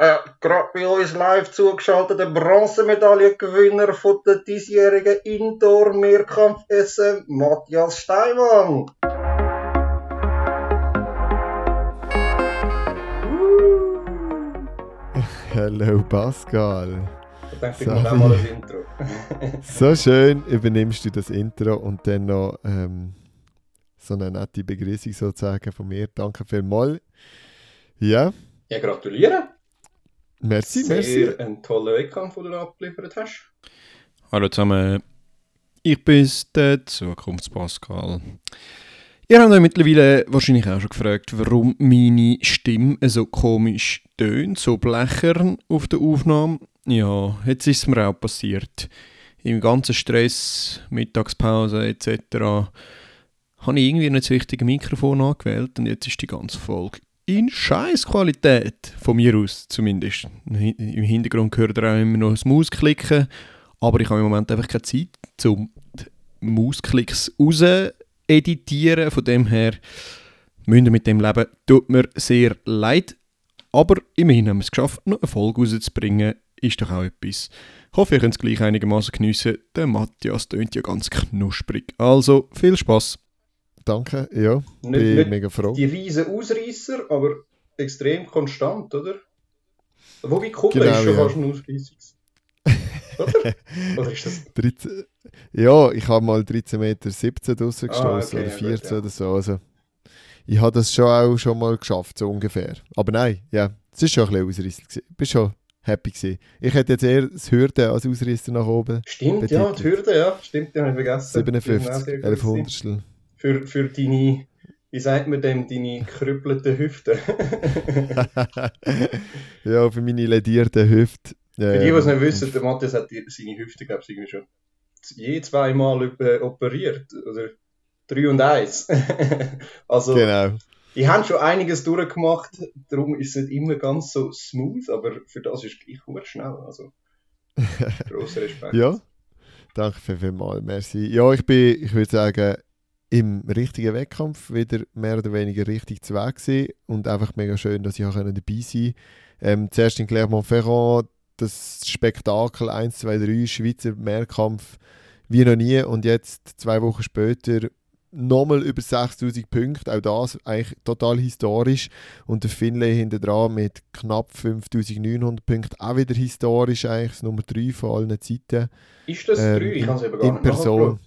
äh, gerade bei uns live zugeschaltete Bronzemedaillengewinner von der diesjährigen Indoor-Mehrkampf-SM, Matthias Steinmann. Hallo Pascal. Ich denke, ich mache auch mal ein Intro. so schön übernimmst du das Intro und dann noch ähm, so eine nette Begrüßung sozusagen von mir. Danke vielmals. Ja. Ja, gratuliere. Merci, Sehr merci. ein toller Wettkampf, den du abgeliefert hast. Hallo zusammen, ich bin der Zukunftspascal. Ihr habt euch mittlerweile wahrscheinlich auch schon gefragt, warum meine Stimme so komisch tönt, so blechern auf der Aufnahme. Ja, jetzt ist es mir auch passiert. Im ganzen Stress, Mittagspause etc. habe ich irgendwie nicht das richtige Mikrofon angewählt und jetzt ist die ganze Folge in Scheißqualität. Von mir aus zumindest. Im Hintergrund hört ihr auch immer noch das Mausklicken. Aber ich habe im Moment einfach keine Zeit, um die Mausklicks raus editieren. Von dem her müsst ihr mit dem leben. Tut mir sehr leid. Aber immerhin haben wir es geschafft, noch eine Folge rauszubringen. Ist doch auch etwas. Ich hoffe, ihr könnt es gleich einigermaßen geniessen. Der Matthias tönt ja ganz knusprig. Also, viel Spaß. Danke, ja. Nicht, bin nicht mega froh. die riesen Ausreißer, aber extrem konstant, oder? Wobei Kuppel Genau, ist schon ja. fast ein Ausreißer. oder? Oder ist das... 13, ja, ich habe mal 13,17 Meter 17 draussen Ah, gestoßen okay, oder ja, 14 gut, ja. oder so. Also, ich habe das schon auch schon mal geschafft, so ungefähr. Aber nein, ja, es war schon ein bisschen Ausreißer. Ich bin schon happy. Gewesen. Ich hätte jetzt eher das Hürde als Ausreißer nach oben. Stimmt, ja, die Betitelt. Hürde, ja. Stimmt, die habe ich vergessen. Die sind auch 57, sehr gut 11 gewesen. Hundertstel. Für, für deine, wie sagt man dem, deine krüppelten Hüften. ja, für meine ledierten Hüfte. Für die, die es nicht wissen, der Matthias hat seine Hüfte, glaube ich, irgendwie schon je zweimal operiert. Oder drei und eins. also, Genau. die haben schon einiges durchgemacht, darum ist es nicht immer ganz so smooth, aber für das ist gleich gut schnell. Also, grosser Respekt. Ja, danke viel, vielmals. Merci. Ja, ich bin, ich würde sagen, im richtigen Wettkampf wieder mehr oder weniger richtig zu Weg gewesen und einfach mega schön, dass ich auch dabei sein konnte. Ähm, zuerst in Clermont-Ferrand das Spektakel 1, 2, 3, Schweizer Mehrkampf wie noch nie und jetzt zwei Wochen später nochmal über 6000 Punkte, auch das eigentlich total historisch und der Finlay hinter dran mit knapp 5900 Punkten, auch wieder historisch eigentlich, das Nummer 3 von allen Zeiten. Ist das Ähm, drei? Ich kann es eben gar in nicht Person.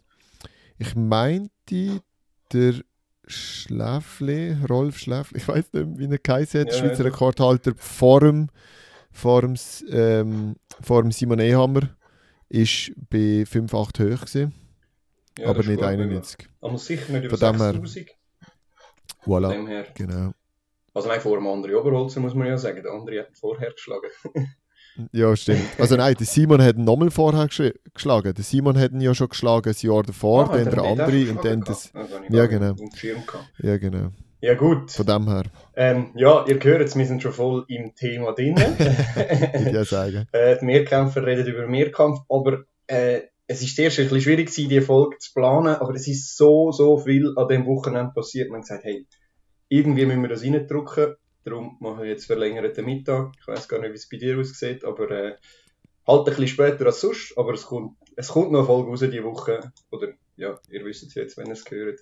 Ich meinte, der Schläfli, Rolf Schläfli, ich weiß nicht, wie er geheißen hat, Ja, Schweizer. Rekordhalter vor dem, vor dem, ähm, vor dem Simon Ehammer, ist bei 5,8 hoch gewesen, Ja, aber nicht gut, 91. Aber sicher nicht über Von dem her- 6000. Von Voilà, dem her. genau. Also nein, vor dem anderen Oberholzer muss man ja sagen. Der andere hat vorher geschlagen. Ja, stimmt. Also nein, der Simon hat ihn nochmal vorher geschl- geschlagen. Der Simon hat ihn ja schon geschlagen, ein Jahr davor, Ah, dann er der andere und dann das... Das Ja, genau. Ja, genau. Ja gut. Von dem her, Ähm, ja, ihr hört es, wir sind schon voll im Thema drin. ich ja sagen. äh, die Mehrkämpfer reden über Mehrkampf, aber äh, es ist zuerst ein bisschen schwierig gewesen, die Folge zu planen, aber es ist so, so viel an dem Wochenende passiert. Man hat gesagt, hey, irgendwie müssen wir das reindrücken, darum machen wir jetzt verlängerten Mittag. Ich weiß gar nicht, wie es bei dir aussieht, aber äh, halt ein bisschen später als sonst, aber es kommt, es kommt noch eine Folge raus diese Woche, oder ja, ihr wisst es jetzt, wenn ihr es hört.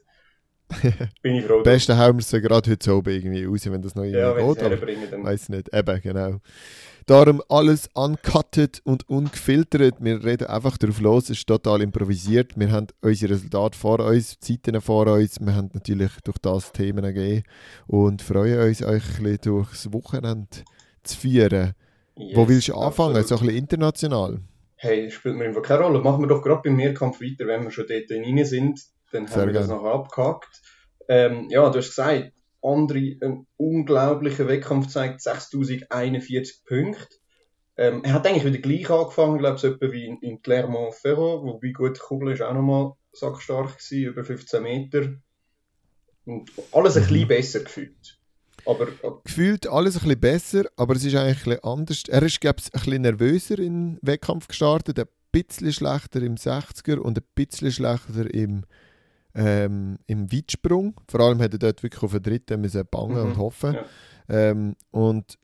Bin ich froh. Besten hauen wir es ja gerade heute oben irgendwie raus, wenn das noch ja, irgendwie wenn geht. Aber dann weiß nicht, eben, genau. Darum alles uncutted und ungefiltert. Wir reden einfach drauf los, es ist total improvisiert. Wir haben unsere Resultate vor uns, Zeiten vor uns. Wir haben natürlich durch das Themen gegeben und freuen uns, euch ein bisschen durchs Wochenende zu führen. Wo Yes, willst du anfangen? absolut. So ein bisschen international? Hey, spielt mir einfach keine Rolle. Machen wir doch gerade beim Mehrkampf weiter, wenn wir schon dort rein sind. Dann Sehr haben wir das nachher abgehakt. Ähm, ja, du hast gesagt, André, ein unglaublicher Wettkampf zeigt 6041 Punkte. Ähm, er hat eigentlich wieder gleich angefangen, glaube ich, so etwa wie in, in Clermont-Ferrand, wobei gut, Kubbel ist auch nochmal sackstark gewesen, über 15 Meter. Und alles ein Mhm. bisschen besser gefühlt. Aber, aber Gefühlt alles ein bisschen besser, aber es ist eigentlich ein bisschen anders. Er ist, glaube ich, ein bisschen nervöser im Wettkampf gestartet, ein bisschen schlechter im 60er und ein bisschen schlechter im, ähm, im Weitsprung. Vor allem hat er dort wirklich auf den dritten müssen bangen Mhm, und hoffen. ja. Ähm, und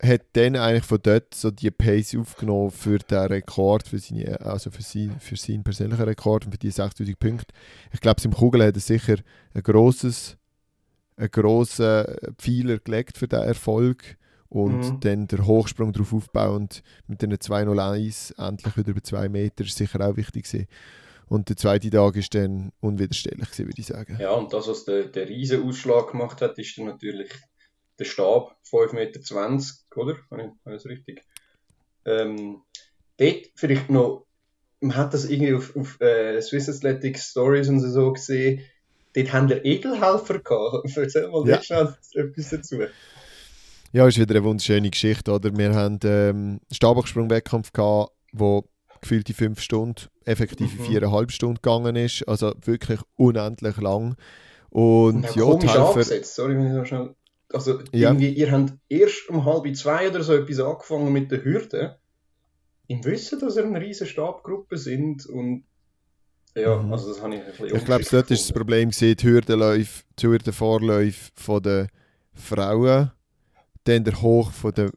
hat dann eigentlich von dort so die Pace aufgenommen für den Rekord, für, seine, also für, sein, für seinen persönlichen Rekord und für die 6000 Punkte. Ich glaube, im Kugel hat er sicher ein grosses, einen grossen Pfeiler gelegt für diesen Erfolg und Mhm. dann der Hochsprung darauf aufbauend mit den 201 endlich wieder über 2 Meter ist sicher auch wichtig gewesen. Und der zweite Tag ist dann unwiderstehlich gewesen, würde ich sagen. Ja, und das, was der, der riesen Ausschlag gemacht hat, ist dann natürlich der Stab, 5,20 Meter, oder? Habe ich, das richtig? Ähm, dort vielleicht noch, man hat das irgendwie auf, auf äh, Swiss Athletic Stories und so gesehen, dort haben wir Egelhelfer gehabt. Erzähl mal Ja. schnell etwas dazu. Ja, ist wieder eine wunderschöne Geschichte, oder? Wir haben ähm, Stabhochsprung-Wettkampf gehabt, wo gefühlte fünf Stunden, effektiv Mhm. viereinhalb Stunden gegangen ist, also wirklich unendlich lang. Und, ja, die komisch Helfer, angesetzt, sorry, wenn ich so schnell... Also, Ja. irgendwie, ihr habt erst um halb zwei oder so etwas angefangen mit der Hürde. Im Wissen, dass ihr eine riesen Stabgruppe sind und... Ja, Mhm. also das habe ich ein bisschen ich glaube, dort ist das. Problem gewesen, die Hürdenläufe, die Hürdenvorläufe von den Frauen, dann der Hoch von den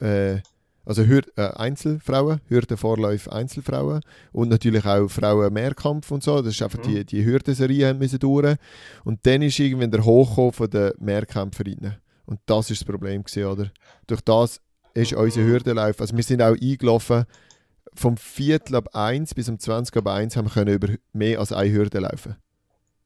äh, also Hür äh, Einzelfrauen, Hürdenvorläufe Einzelfrauen und natürlich auch Frauen-Mehrkampf und so. Das ist einfach Mhm. die, die Hürdenserie müssen durch. Und dann ist irgendwann der Hochkommen von den Mehrkämpferinnen. Und das ist das Problem gewesen, oder? Durch das ist Mhm. unser Hürdenlauf, also wir sind auch eingelaufen, vom Viertel ab 1 bis um 20 ab 1 haben wir können über mehr als eine Hürde laufen.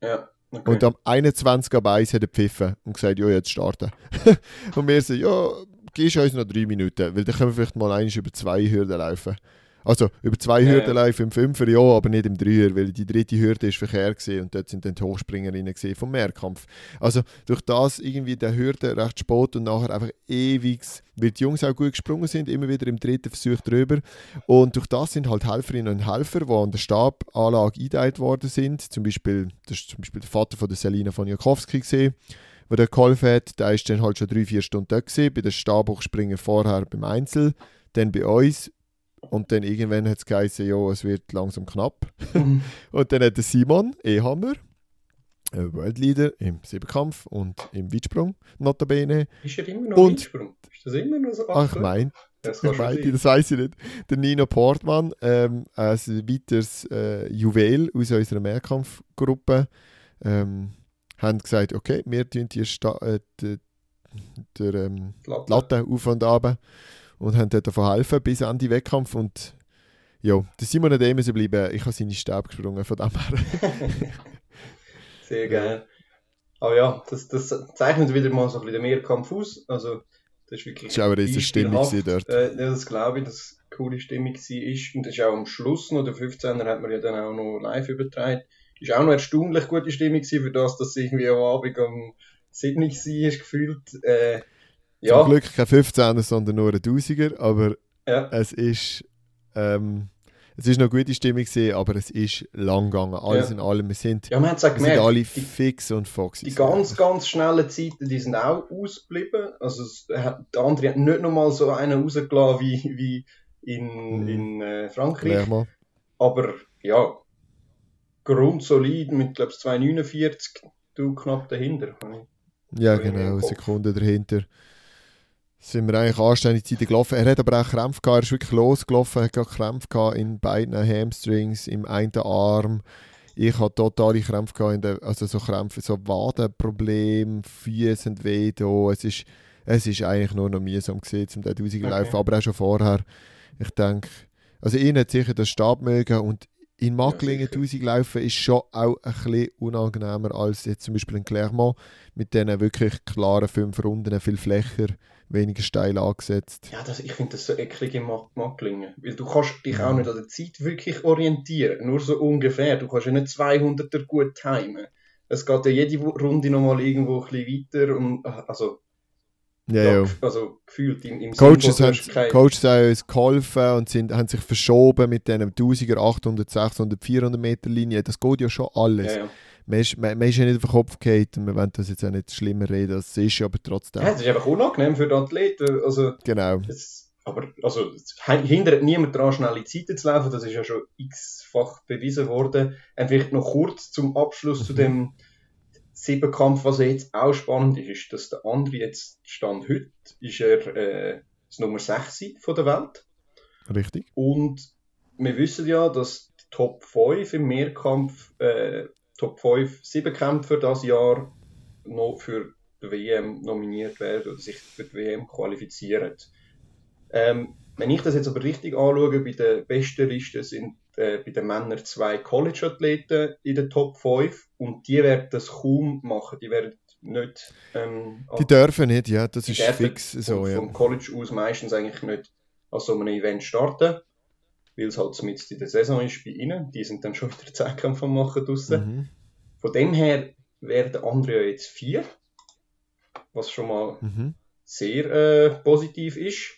Ja, okay. Und am 21 ab 1 hat er gepfiffen und gesagt, ja, jetzt starten. und wir so, ja, gibst uns noch drei Minuten, weil dann können wir vielleicht mal eins über zwei Hürden laufen. Also über zwei Ja, Hürden laufen im Fünfer, ja, aber nicht im Dreier, weil die dritte Hürde ist verkehrt gewesen und dort sind dann die Hochspringerinnen gesehen vom Mehrkampf. Also durch das irgendwie der Hürde recht spät und nachher einfach ewig, weil die Jungs auch gut gesprungen sind, immer wieder im dritten Versuch drüber. Und durch das sind halt Helferinnen und Helfer, die an der Stabanlage eingeteilt worden sind. Zum Beispiel, das ist zum Beispiel der Vater von der Selina von Jakowski gesehen, der dort geholfen hat. Der ist dann halt schon drei, vier Stunden dort gewesen, bei den Stabhochspringen vorher beim Einzel, dann bei uns. Und dann irgendwann hat es geheißen, ja, es wird langsam knapp. Und dann hat der Simon Ehammer, ein Worldleader im Siebenkampf und im Weitsprung, notabene. Ist er immer noch Und- Weitsprung? Ist das immer noch so? Ach, ich meine, das ich sein. das weiß ich nicht. Der Nino Portmann, ähm, ein weiteres äh, Juwel aus unserer Mehrkampfgruppe, ähm, haben gesagt, okay, wir tun die Sta äh, die, der, ähm, Latte. Latte auf und ab und haben dort davon helfen bis an die Wettkampf und ja, der Simon hat eh müssen bleiben. Ich habe seine Stab gesprungen, von dem her. Sehr geil. Aber ja, das, das zeichnet wieder mal so ein bisschen den Mehrkampf aus. Also, das ist wirklich Das war auch eine Stimmung dort. Äh, das glaube ich, dass es eine coole Stimmung war. Und das ist auch am Schluss noch, der 15er hat man ja dann auch noch live übertragen. Ist auch noch erstaunlich gute Stimmung gewesen, für das, dass es irgendwie am Abend am Sydney war, gefühlt. Äh, ja, Zum Glück kein 15er, sondern nur ein 1000er, aber ja, es ist, ähm, es ist noch gute Stimmung gewesen, aber es ist lang gegangen. Alles Ja. in allem, wir sind, ja, wir sind gemerkt. alle die, fix und foxy. Die ganz, ganz schnellen Zeiten, die sind auch ausgeblieben. Also es der andere hat nicht nochmal so einen rausgelassen wie, wie in, Mhm. in äh, Frankreich. Aber ja, grundsolid mit, glaube ich, 2,49, du knapp dahinter. Ja, genau, eine. Sekunde dahinter. Sind wir eigentlich anständig Zeiten gelaufen. Er hat aber auch Krämpfe gehabt, er ist wirklich losgelaufen, er hat gerade Krämpfe gehabt in beiden Hamstrings, im einen Arm. Ich hatte totale Krämpfe gehabt, in der, also so Krämpfe, so Wadenprobleme, Füße sind weh da. Es ist, es ist eigentlich nur noch mühsam gewesen, um den 1000 Okay. aber auch schon vorher. Ich denke, also ihn hat sicher den Stab mögen und in Macklingen sicher. 1000 laufen ist schon auch ein bisschen unangenehmer als jetzt zum Beispiel in Clermont mit diesen wirklich klaren fünf Runden, viel flächer, weniger steil angesetzt. Ja, das, ich finde das so eklig Mac- Macklingen. Weil du kannst dich auch Mhm. nicht an der Zeit wirklich orientieren. Nur so ungefähr. Du kannst ja nicht 200er gut timen. Es geht ja jede Runde nochmal irgendwo ein bisschen weiter. Und, also, Ja, ja, also gefühlt im, im Coaches, Sinn, haben, kein- Coaches haben uns geholfen und sind, haben sich verschoben mit diesen 1000er, 800, 600, 400 Meter Linie. Das geht ja schon alles. Ja, ja. Man, ist, man, man ist ja nicht auf den Kopf gefallen und wir wollen das jetzt auch nicht schlimmer reden, als es ist, aber trotzdem. ja, das ist einfach unangenehm für die Athleten. Also, Genau. es, aber also, es hi- hindert niemand daran, schnelle Zeiten zu laufen. Das ist ja schon x-fach bewiesen worden. Und vielleicht noch kurz zum Abschluss zu Mhm. dem Siebenkampf, was jetzt auch spannend ist, ist, dass der andere jetzt Stand heute ist er äh, das Nummer 6 von der Welt. Richtig. Und wir wissen ja, dass die Top 5 im Mehrkampf, äh, Top 5 Siebenkämpfer das Jahr noch für die WM nominiert werden oder sich für die WM qualifizieren. Ähm, wenn ich das jetzt aber richtig anschaue, bei der besten Liste sind äh, bei den Männern zwei College-Athleten in den Top 5 und die werden das kaum machen. Die werden nicht. Ähm, die dürfen nicht, ja, das ist fix so. Vom, Ja. vom College aus meistens eigentlich nicht an so einem Event starten, weil es halt mit in der Saison ist bei ihnen. Die sind dann schon wieder Zehnkampf am machen draussen. Mhm. Von dem her werden andere jetzt vier, was schon mal Mhm. sehr äh, positiv ist.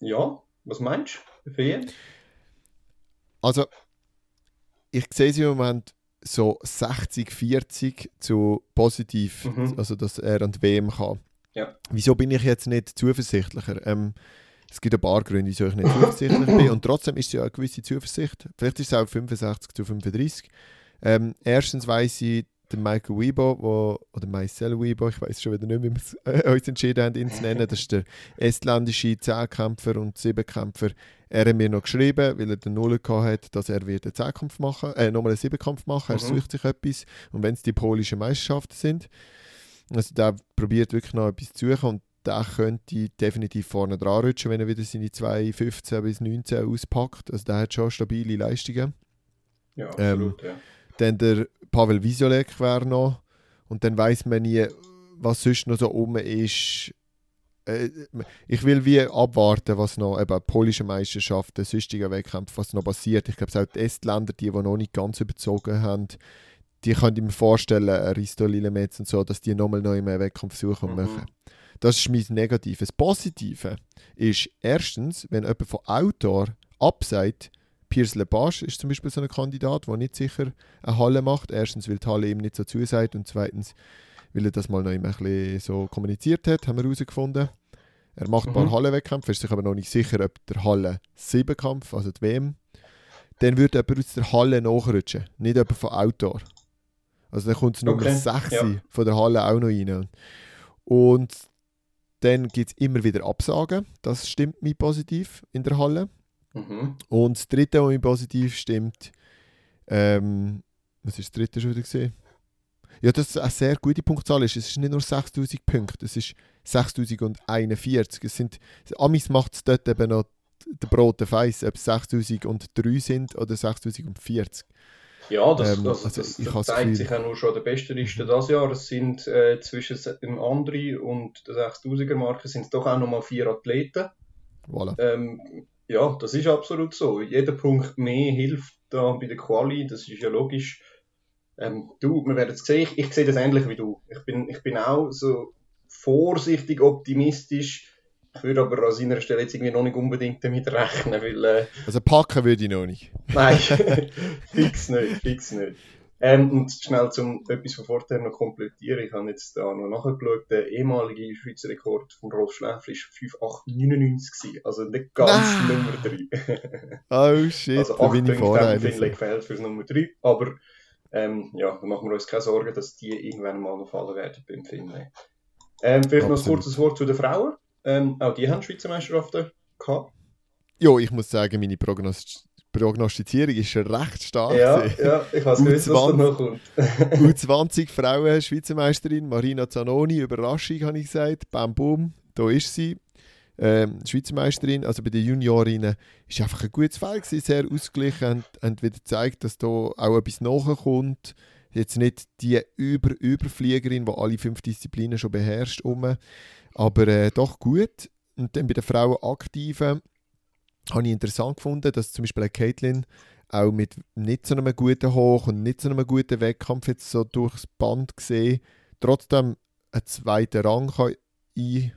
Ja, was meinst du? WM? Also, ich sehe sie im Moment so 60-40 zu positiv, Mhm. also dass er an die WM kann. Ja. Wieso bin ich jetzt nicht zuversichtlicher? Ähm, es gibt ein paar Gründe, wieso ich nicht zuversichtlich bin. Und trotzdem ist es ja eine gewisse Zuversicht. Vielleicht ist es auch 65 zu 35. Ähm, erstens weiss ich, der Michael Weibo, wo, oder Marcel Weibo, ich weiß schon wieder nicht, wie wir es, äh, uns entschieden haben, ihn zu nennen, das ist der estländische Zehnkämpfer und Siebenkämpfer. Er hat mir noch geschrieben, weil er den Null gehabt hat, dass er wird einen Zehnkampf machen, äh, nochmal einen Siebenkampf machen. Er Mhm. sucht sich etwas. Und wenn es die polischen Meisterschaften sind, also der probiert wirklich noch etwas zu suchen und der könnte definitiv vorne dran rutschen, wenn er wieder seine 2,15 bis 19 auspackt. Also der hat schon stabile Leistungen. Ja, Ähm, absolut, ja. Dann der Pavel Visolek wäre noch. Und dann weiß man nie, was sonst noch so rum ist. Äh, Ich will wie abwarten, was noch, eben polische Meisterschaften, sonstige Wettkämpfe, was noch passiert. Ich glaube, auch die Estländer, die, die noch nicht ganz überzogen haben, die könnte ich mir vorstellen, Risto Lillemetz und so, dass die nochmal neu mehr Wettkampf suchen Mhm. machen. Das ist mein Negatives. Das Positive ist erstens, wenn jemand von Outdoor abseit, Piers Lepage ist zum Beispiel so ein Kandidat, der nicht sicher eine Halle macht. Erstens, weil die Halle ihm nicht so zusagt und zweitens, weil er das mal noch ein bisschen so kommuniziert hat, haben wir herausgefunden. Er macht ein paar Mhm. Hallenwettkämpfe, ist sich aber noch nicht sicher, ob der Halle 7 Kampf, also die WM, dann würde jemand aus der Halle nachrutschen, nicht jemand von Outdoor. Also dann kommt es Nummer Okay, 6 ja. von der Halle auch noch rein. Und dann gibt es immer wieder Absagen, das stimmt mich positiv in der Halle. Mhm. Und das dritte, was mir positiv stimmt, ähm, was ist das dritte schon wieder gesehen? Ja, dass es eine sehr gute Punktzahl ist. Es ist nicht nur 6000 Punkte, es ist 6041. Es sind, Amis macht es dort eben noch der Brot der Feiss, ob es 6003 sind oder 6040. Ja, das, Ähm, das, also das, das zeigt sich auch nur schon der beste Liste dieses Jahr. Es sind äh, zwischen dem Andri und der 6000er Marke sind es doch auch nochmal vier Athleten. Voilà. Ähm, ja, das ist absolut so. Jeder Punkt mehr hilft da bei der Quali, das ist ja logisch. Ähm, du, wir werden es sehen. Ich, ich sehe das ähnlich wie du. Ich bin, ich bin auch so vorsichtig optimistisch. Ich würde aber an seiner Stelle jetzt irgendwie noch nicht unbedingt damit rechnen, weil äh, Also packen würde ich noch nicht. Nein, fix nicht, fix nicht. Ähm, und schnell zum etwas von vorher noch komplettieren. Ich habe jetzt da noch nachgeschaut. Der ehemalige Schweizer Rekord von Rolf Schläfli war 5,899 gewesen. Also nicht ganz Nein. Nummer 3. Oh shit, also da 8 bin ich Punkte haben Finlay gefehlt fürs Nummer 3. Aber ähm, ja, da machen wir uns keine Sorgen, dass die irgendwann mal noch fallen werden beim Finlay. Ähm, vielleicht noch ein Absolut. kurzes Wort zu den Frauen. Ähm, auch die haben Schweizer Meisterschaften gehabt. Ja, ich muss sagen, meine Prognost Prognostizierung ist recht stark. Ja, gewesen. ja, ich weiß nicht, was da U20. noch kommt. U20 Frauen Schweizer Meisterin Marina Zanoni, Überraschung habe ich gesagt. Bam, boom, da ist sie. Ähm, Schweizer Meisterin, also bei den Juniorinnen, ist einfach ein gutes Feld gewesen, sehr ausgeglichen und, und wieder gezeigt, dass da auch etwas nachkommt. Jetzt nicht die Über Überfliegerin, die alle fünf Disziplinen schon beherrscht, um, aber äh, doch gut. Und dann bei den Frauen Aktiven habe ich interessant gefunden, dass zum Beispiel Caitlin auch mit nicht so einem guten Hoch und nicht so einem guten Wettkampf jetzt so durchs Band gesehen, trotzdem einen zweiten Rang kann ein,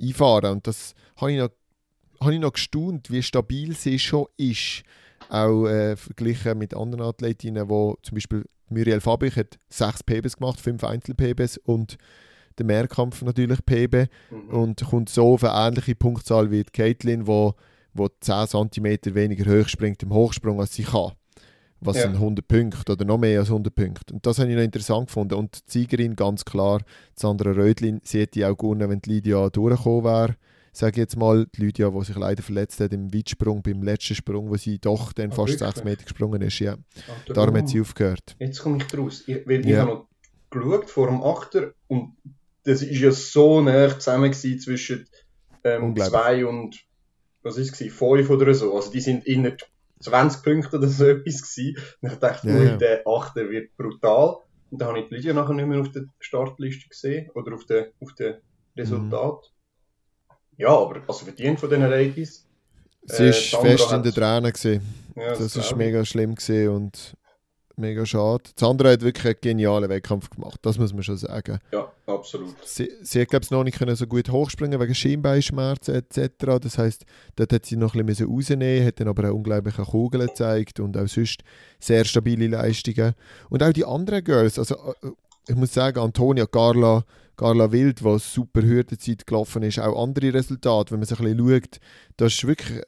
einfahren Und das habe ich, noch, habe ich noch gestaunt, wie stabil sie schon ist. Auch äh, verglichen mit anderen Athletinnen, wo zum Beispiel Muriel Fabich hat sechs PBs gemacht, fünf Einzel-PBs und der Mehrkampf natürlich PB Mhm. und kommt so auf eine ähnliche Punktzahl wie die Caitlin, wo, wo 10 cm weniger hoch springt im Hochsprung, als sie kann. was Ja. sind 100 Punkte oder noch mehr als 100 Punkte. Und das habe ich noch interessant gefunden. Und die Siegerin ganz klar, Sandra Rödlin, sie hätte auch gewonnen, wenn die Lydia durchgekommen wäre. Sage ich jetzt mal, die Lydia, die sich leider verletzt hat im Weitsprung, beim letzten Sprung, wo sie doch dann Ah, fast wirklich? 60 Meter gesprungen ist. Ja. Ah, Darum hat sie aufgehört. Jetzt komme ich draus. Ich, weil ich Ja. habe noch geschaut vor dem Achter und das ist ja so nah zusammen gewesen zwischen ähm, zwei und was ist es fünf oder so. Also die sind inner 20 Punkte oder so etwas gewesen. Und ich dachte, Ja, der Achter wird brutal. Und dann habe ich die Lydia nachher nicht mehr auf der Startliste gesehen oder auf den auf den Resultat. Ja, aber also verdient von diesen Ladies. Sie Äh, ist Sandra fest in den Tränen gewesen. Ja, Das ist glaub ich. mega schlimm gewesen und mega schade. Sandra hat wirklich einen genialen Wettkampf gemacht, das muss man schon sagen. Ja, absolut. Sie, sie hat, glaube ich, noch nicht können so gut hochspringen wegen Schienbeinschmerzen etc. Das heißt, dort hat sie noch ein bisschen rausnehmen hat dann aber auch unglaubliche Kugeln gezeigt und auch sonst sehr stabile Leistungen. Und auch die anderen Girls, also äh, ich muss sagen, Antonia, Carla, Carla Wild, die super Hürdenzeit gelaufen ist, auch andere Resultate, wenn man sich ein bisschen schaut, da ist wirklich, äh,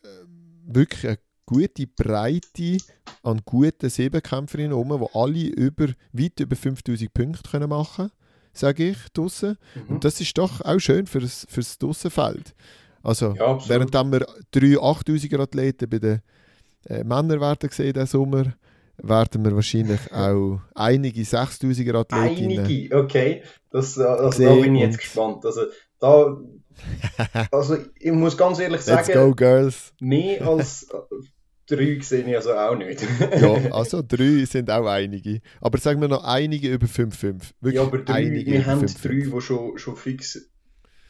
wirklich eine gute Breite an guten Siebenkämpferinnen rum, die alle über, weit über 5000 Punkte können machen können, sage ich, draussen. Mhm. Und das ist doch auch schön fürs, fürs Dussenfeld. Also, Ja, während wir drei 8000er Athleten bei den äh, Männern werden sehen diesen Sommer, werden wir wahrscheinlich auch einige 6000er Athletinnen. Einige, okay. Das, äh, also da bin ich jetzt gespannt. Also, da, also ich muss ganz ehrlich sagen, go, Girls! mehr als drei sehe ich also auch nicht. Ja, also drei sind auch einige. Aber sagen wir noch einige über 5,5. Wirklich ja, aber drei, einige wir haben 5,5. drei, die schon, schon fix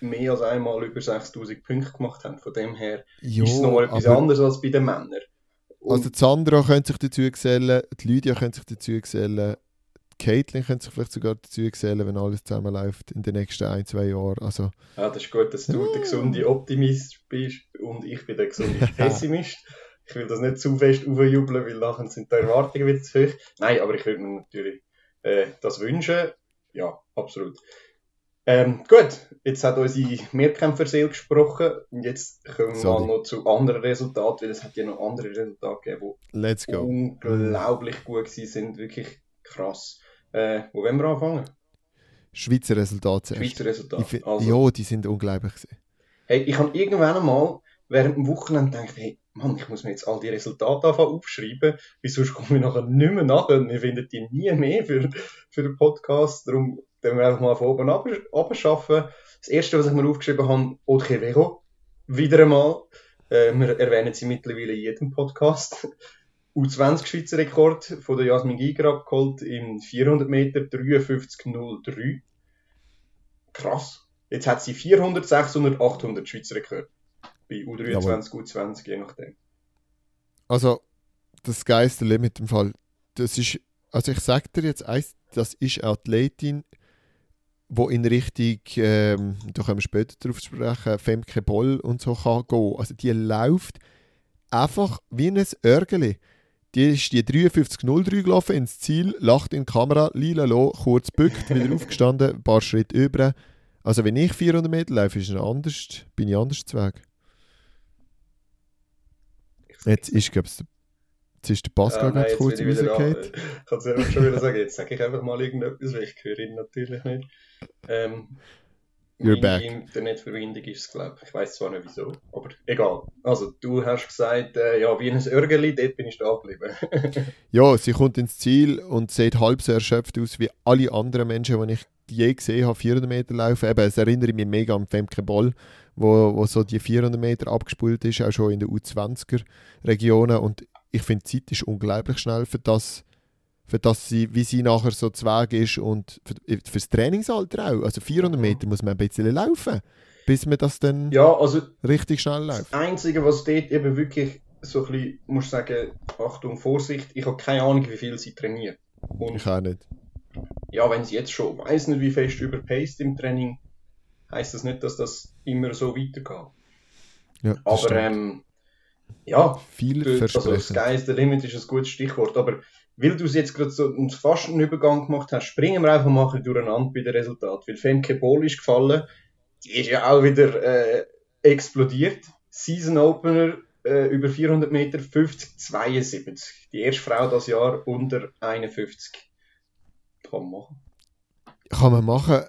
mehr als einmal über 6000 Punkte gemacht haben. Von dem her Ja, ist es nochmal etwas aber- anderes als bei den Männern. Und Also die Sandra könnte sich dazu gesellen, die Lydia könnte sich dazu gesellen, die Caitlin könnte sich vielleicht sogar dazu gesellen, wenn alles zusammenläuft in den nächsten ein, zwei Jahren. Also, Ja, das ist gut, dass du der gesunde Optimist bist und ich bin der gesunde Pessimist. Ich will das nicht zu fest aufjubeln, weil nachher sind die Erwartungen wieder zu hoch. Nein, aber ich würde mir natürlich äh, das wünschen. Ja, absolut. Ähm, gut, jetzt hat unsere Mehrkämpferseele gesprochen und jetzt kommen wir Sorry. mal noch zu anderen Resultaten, weil es hat ja noch andere Resultate gegeben, let's die go. unglaublich gut waren, sind wirklich krass. Äh, wo wollen wir anfangen? Schweizer Resultate. Schweizer Resultate. Also- Ja, die sind unglaublich. Gewesen. Hey, ich habe irgendwann einmal während dem Wochenende gedacht, hey, Mann, ich muss mir jetzt all die Resultate anfangen aufschreiben, weil sonst komme ich nachher nicht mehr nach und wir finden die nie mehr für, für den Podcast. Darum können wir einfach mal von oben ab, abschaffen. Das erste, was ich mir aufgeschrieben habe, Autre Vero. Wieder einmal. Äh, wir erwähnen sie mittlerweile in jedem Podcast. U20 Schweizer Rekord von der Jasmin Giger abgeholt im 400 Meter 53,03. Krass. Jetzt hat sie 400, 600, 800 Schweizer Rekord. Bei U23, U20, je nachdem. Also, das geilste Limit im Fall. Das ist, also ich sag dir jetzt eins, das ist eine Athletin, wo in Richtung, ähm, da können wir später darauf sprechen, Femke Boll und so kann gehen. Also die läuft einfach wie ein Örgeli. Die ist die 53.03 gelaufen ins Ziel, lacht in die Kamera, lila lo, kurz bückt, wieder aufgestanden, ein paar Schritte über. Also wenn ich 400 Meter laufe, ist es anders, bin ich anders zu Weg. Jetzt ist, glaube ich, jetzt ist der Pascal Ah, nein, ganz jetzt kurz bin ich kann es einfach schon wieder sagen. Jetzt sage ich einfach mal irgendetwas, weil ich höre ihn natürlich nicht. Ähm, You're back. Internetverbindung ist es, glaube ich. Ich weiß zwar nicht wieso, aber egal. Also, du hast gesagt, äh, ja, wie ein Örgeli, dort bin ich da geblieben. Ja, sie kommt ins Ziel und sieht halb so erschöpft aus wie alle anderen Menschen, die ich je gesehen habe, 400 Meter laufen. Eben, es erinnert mich mega an Femke Boll, wo, wo so die 400 Meter abgespult ist, auch schon in den U20er-Regionen. Und ich finde, die Zeit ist unglaublich schnell für das, für das sie, wie sie nachher so zu Weg ist und für, fürs Trainingsalter auch. Also 400 Mhm. Meter muss man ein bisschen laufen, bis man das dann ja, also, richtig schnell läuft. Das Einzige, was dort eben wirklich so ein bisschen, muss sagen, Achtung, Vorsicht, ich habe keine Ahnung, wie viel sie trainiert. Und Ich auch nicht. ja, wenn sie jetzt schon weiß nicht, wie fest überpaced im Training, heißt das nicht, dass das immer so weitergeht. Ja, das Aber ähm, ja, viel also das versprechen. Sky is the Limit ist ein gutes Stichwort. Aber weil du es jetzt gerade so einen fast einen Übergang gemacht hast, springen wir einfach mal ein durcheinander bei den Resultaten. Weil Femke Boll ist gefallen, die ist ja auch wieder äh, explodiert. Season Opener äh, über 400 Meter 50, 72. Die erste Frau das Jahr unter 51. Kann man machen. Kann man machen,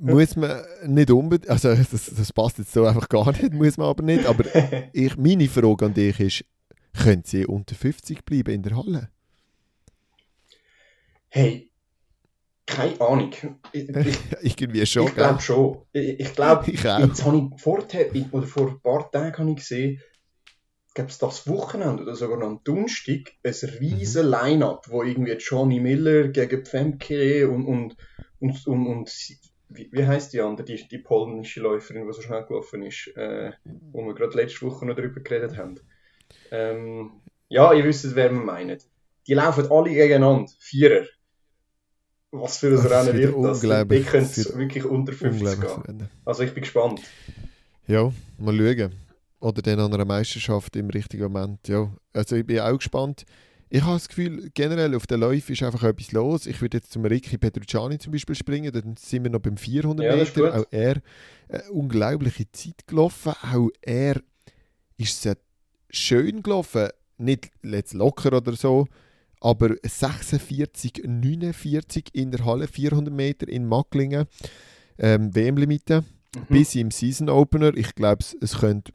muss man nicht unbedingt, also das, das passt jetzt so einfach gar nicht, muss man aber nicht, aber ich, meine Frage an dich ist, können sie unter 50 bleiben in der Halle? Hey, keine Ahnung. Ich, ich, Irgendwie schon, ich glaube schon. Ich, ich glaube, jetzt habe ich vorher, oder vor ein paar Tagen habe ich gesehen, gab es das Wochenende oder sogar noch am Donnerstag ein riesen Line-Up, wo irgendwie Johnny Miller gegen Pfemke und, und, und, und, und wie, wie heißt die andere, die, die polnische Läuferin, die so schnell gelaufen ist, äh, wo wir gerade letzte Woche noch darüber geredet haben. Ähm, ja, ihr wisst, wer wir meinen. Die laufen alle gegeneinander, Vierer. Was für ein Das Rennen wird das? Das wird wirklich unter 50 Unglaublich. gehen. Also ich bin gespannt. Ja, mal schauen. Oder dann an einer Meisterschaft im richtigen Moment. Ja, also ich bin auch gespannt. Ich habe das Gefühl, generell auf der Läufe ist einfach etwas los. Ich würde jetzt zum Ricky Petrucciani zum Beispiel springen, dann sind wir noch beim 400 Ja, Meter. Auch er eine unglaubliche Zeit gelaufen. Auch er ist sehr schön gelaufen. Nicht jetzt locker oder so, aber 46, 49 in der Halle, 400 Meter in Macklingen. Ähm, WM-Limite Mhm. bis im Season Opener. Ich glaube, es, es könnte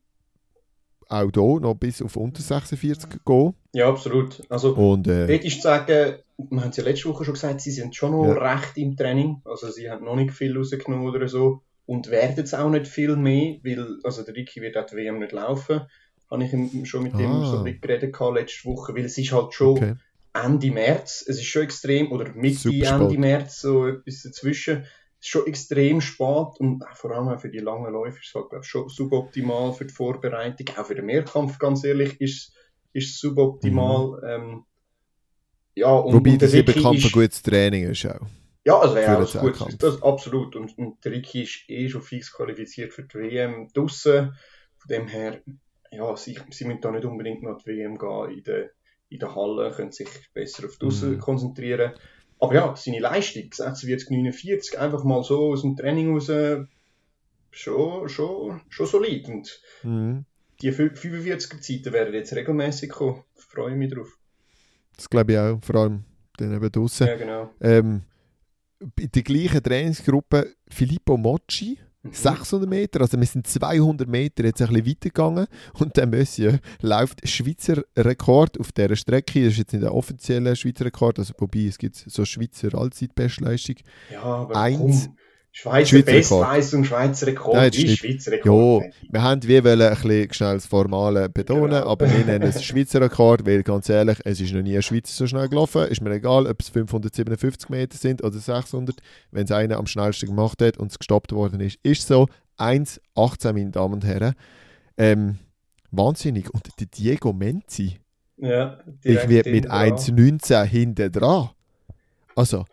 auch hier noch bis auf unter 46 gehen. Ja, absolut. Also Und äh, Würdest du sagen, wir haben es ja letzte Woche schon gesagt, sie sind schon noch Ja. recht im Training. Also sie haben noch nicht viel rausgenommen oder so. Und werden es auch nicht viel mehr, weil also der Ricky wird auch die WM nicht laufen. Habe ich schon mit ihm Ah. so ein bisschen geredet letzte Woche, weil es ist halt schon okay. Ende März, es ist schon extrem, oder Mitte. Ende März, so etwas dazwischen. Es ist schon extrem spät und vor allem auch für die langen Läufe ist es halt, glaube ich, schon suboptimal für die Vorbereitung. Auch für den Mehrkampf, ganz ehrlich, ist es suboptimal. Ähm, ja, und, Mhm. Wobei und der Siebenkampf ein gutes Training ist auch. ja, also wäre auch Zehnkampf. das absolut. Und, und der Ricky ist eh schon fix qualifiziert für die WM draussen. Von dem her, ja, sie, sie müssen da nicht unbedingt noch die WM gehen in der, in der Halle, können sich besser auf draussen Mhm. konzentrieren. Aber ja, seine Leistung, 46, 49, einfach mal so aus dem Training raus, schon, schon, schon solid. Und Mhm. die 45er Zeiten werden jetzt regelmäßig kommen. Freue mich drauf. Das glaube ich auch, vor allem dann eben draussen. Ja, genau. Ähm, in der gleichen Trainingsgruppe Filippo Mocci. 600 Meter, also wir sind 200 Meter jetzt ein bisschen weitergegangen und der Monsieur läuft Schweizer Rekord auf dieser Strecke. Das ist jetzt nicht der offizielle Schweizer Rekord, also wobei es gibt so Schweizer Allzeitbestleistung. Ja, aber komm. Schweizer Schweizer. Bestleistung, Schweizer Rekord, Nein, ist Schweizer Rekord. wir haben wie wollen ein bisschen schnell das Formale betonen, Genau. aber wir nennen es Schweizer Rekord, weil ganz ehrlich, es ist noch nie ein Schweizer so schnell gelaufen. Ist mir egal, ob es 557 Meter sind oder 600. Wenn es einer am schnellsten gemacht hat und es gestoppt worden ist, ist so. 1,18, meine Damen und Herren. Ähm, wahnsinnig. Und der Diego Menzi, Ja, ich werde mit hinten dran. 1,19 hinten dran. Also,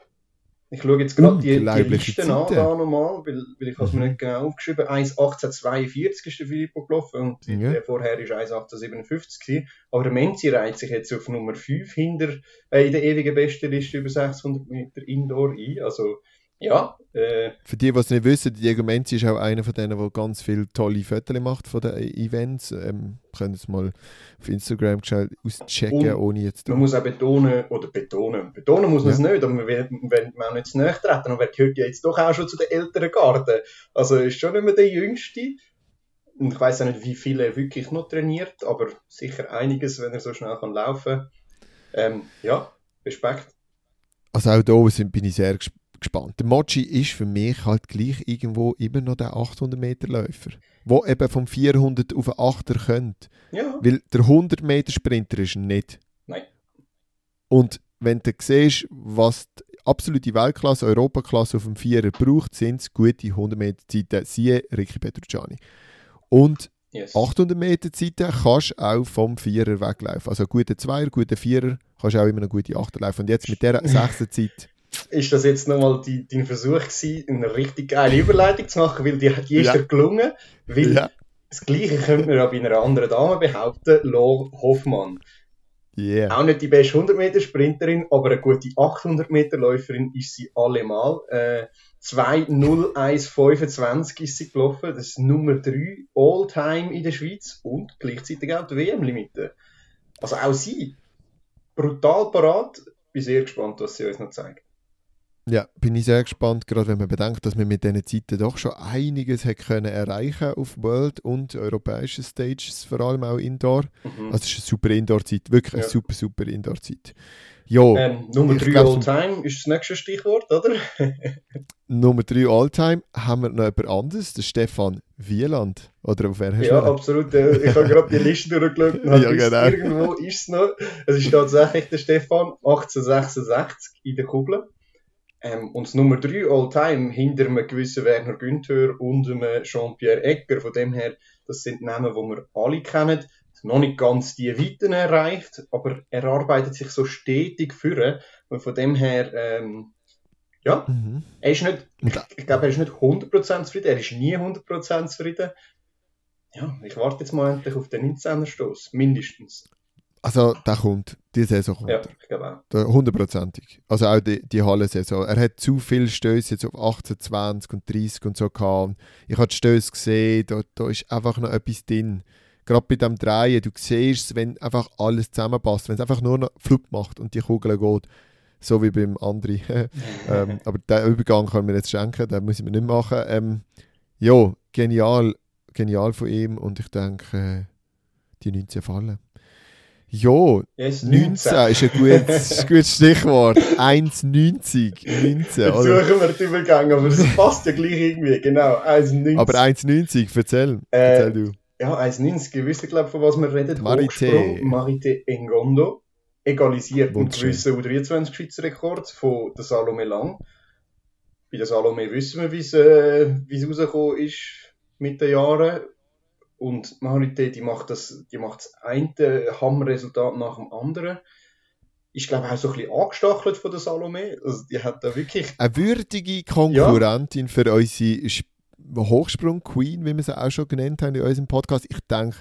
Ich schaue jetzt gerade die, die Listen an, da nochmal, weil, weil ich habe es mir Mhm. nicht genau aufgeschrieben. 1,1842 ist der Filippo gelaufen und Ja. der vorher ist 1,1857 gewesen. Aber der Menzi reiht sich jetzt auf Nummer 5 hinter, äh, in der ewigen Bestenliste über 600 Meter Indoor ein. Also, ja, äh, Für die, die es nicht wissen, Diego Menzi ist auch einer von denen, der ganz viele tolle Fotos macht von den Events. Ähm, können es mal auf Instagram auschecken, Und ohne jetzt... man muss auch betonen, oder betonen, betonen muss man es nicht, aber man will, man will man auch nicht zu nahe treten, aber er gehört ja jetzt doch auch schon zu den älteren Garten. Also er ist schon nicht mehr der Jüngste. Und ich weiß auch nicht, wie viel er wirklich noch trainiert, aber sicher einiges, wenn er so schnell kann laufen ähm, Ja, Respekt. Also auch da sind, bin ich sehr ges gespannt. Der Mochi ist für mich halt gleich irgendwo immer noch der 800 Meter Läufer, wo eben vom 400 auf einen 8er könnte. Ja, Weil der 100 Meter Sprinter ist nicht. Nein. Und wenn du siehst, was die absolute Weltklasse, Europaklasse auf dem Vierer braucht, sind es gute 100 Meter Zeiten, siehe Ricky Petrucciani. Und yes. 800 Meter Zeiten kannst du auch vom Vierer weglaufen. Also gute Zweier, gute Vierer, kannst du auch immer eine gute Achter laufen. Und jetzt mit dieser sechsten Zeit, Ist das jetzt nochmal die, dein Versuch gewesen, eine richtig geile Überleitung zu machen, weil die, die ist Ja. dir gelungen, weil ja, das Gleiche könnte man ja bei einer anderen Dame behaupten, Lo Hoffmann. yeah. Auch nicht die beste 100 Meter Sprinterin, aber eine gute 800 Meter Läuferin ist sie allemal. Äh, 2.01.25 ist sie gelaufen. Das ist Nummer 3 All-Time in der Schweiz und gleichzeitig auch die WM-Limite. Also auch sie, brutal parat. Bin sehr gespannt, was sie uns noch zeigt. Ja, bin ich sehr gespannt, gerade wenn man bedenkt, dass wir mit diesen Zeiten doch schon einiges hat können erreichen auf World- und europäischen Stages, vor allem auch Indoor. Mhm. Also es ist eine super Indoor-Zeit, wirklich eine Ja. super, super Indoor-Zeit. Ja, Ähm, Nummer ich 3 glaub, All-Time ist das nächste Stichwort, oder? Nummer 3 Alltime haben wir noch jemand anderes, der Stefan Wieland. Oder auf wer hast Ja, absolut. Äh, Ich habe gerade die Liste durchgeschaut und Ja, genau. irgendwo ist es noch. Es ist tatsächlich der Stefan, 1866 in der Kugel. Ähm, und das Nummer 3 All-Time hinter einem gewissen Werner Günther und einem Jean-Pierre Egger. Von dem her, das sind Namen, die wir alle kennen. Noch nicht ganz die Weiten erreicht, aber er arbeitet sich so stetig führen. Und von dem her, ähm, ja, Mhm. er ist nicht, ich, ich glaube, er ist nicht 100% zufrieden, er ist nie 100% zufrieden. Ja, ich warte jetzt mal endlich auf den 19er Stoß, mindestens. Also, der kommt, die Saison kommt. Ja, er. Da- Hundertprozentig. Also auch die, die Halle-Saison. Er hat zu viele Stöße jetzt auf 18, 20 und 30 und so gehabt. Ich habe die Stöße gesehen, da, da ist einfach noch etwas drin. Gerade bei dem Drehen, du siehst es, wenn einfach alles zusammenpasst, wenn es einfach nur noch flupp macht und die Kugel geht, so wie beim Andri. ähm, aber den Übergang kann man jetzt schenken, den muss ich mir nicht machen. Ähm, ja, genial, genial von ihm und ich denke, äh, die 19 fallen. Ja, Yes, 19 ist ein gutes, ein gutes Stichwort. 1,90. 19, Jetzt oder? suchen wir die Übergänge, aber das passt ja gleich irgendwie, genau. 1,90. Aber 1,90, erzähl. Äh, Erzähl du. Ja, 1,90. Ihr wisst, glaube ich, von was wir reden. Hochsprung, Marité Engondo. Egalisiert Wunderschön. gewissen U23 Schweizer Rekord von der Salome Lang. Bei der Salome wissen wir, wie es äh, wie es rausgekommen ist mit den Jahren. Und Marité, die macht das, die macht das eine Hammerresultat nach dem anderen. Ist, glaube ich, auch so ein bisschen angestachelt von der Salome. Also, die hat da wirklich Eine würdige Konkurrentin für unsere Sp- Hochsprung-Queen, wie wir sie auch schon genannt haben in unserem Podcast. Ich denke,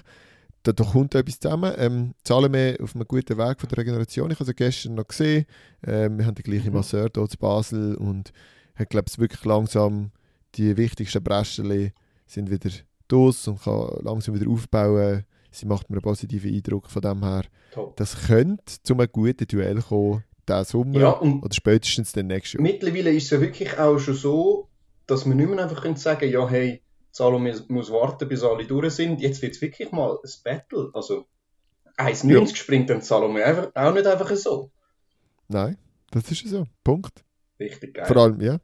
da, da kommt etwas zusammen. Ähm, Salome auf einem guten Weg von der Regeneration. Ich habe sie gestern noch gesehen. Ähm, wir haben den gleichen Mhm. Masseur hier zu Basel und hat, glaube ich, wirklich langsam die wichtigsten Breschen sind wieder durch und kann langsam wieder aufbauen. Sie macht mir einen positiven Eindruck von dem her. top. Das könnte zu einem guten Duell kommen, diesen Sommer Ja, oder spätestens dann nächstes Jahr. Mittlerweile ist es ja wirklich auch schon so, dass man nicht mehr einfach können sagen ja, hey, Salome muss warten, bis alle durch sind. Jetzt wird es wirklich mal ein Battle. Also 1,90 Ja. springt dann Salome einfach, auch nicht einfach so. Nein, das ist so. Punkt. Richtig geil. Vor allem, ja.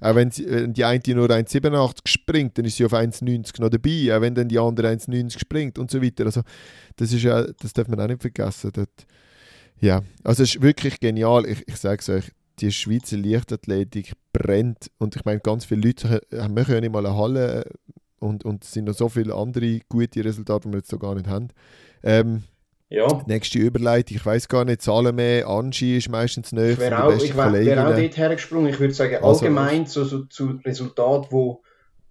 Auch wenn, sie, wenn die eine nur 1,87 springt, dann ist sie auf 1,90 noch dabei. Auch wenn dann die andere 1,90 springt und so weiter. Also, das ist ja, das darf man auch nicht vergessen. Dort, ja, also es ist wirklich genial. Ich, ich sage es euch, die Schweizer Leichtathletik brennt. Und ich meine, ganz viele Leute haben ja nicht mal eine Halle äh, und, und es sind noch so viele andere gute Resultate, die wir jetzt so gar nicht haben. Ähm, ja, nächste Überleitung, ich weiß gar nicht, Salome, Angie ist meistens nicht ich von wäre auch, ich wär, wär auch dort hergesprungen. Ich würde sagen, Also, allgemein so, so, zu Resultaten, wo,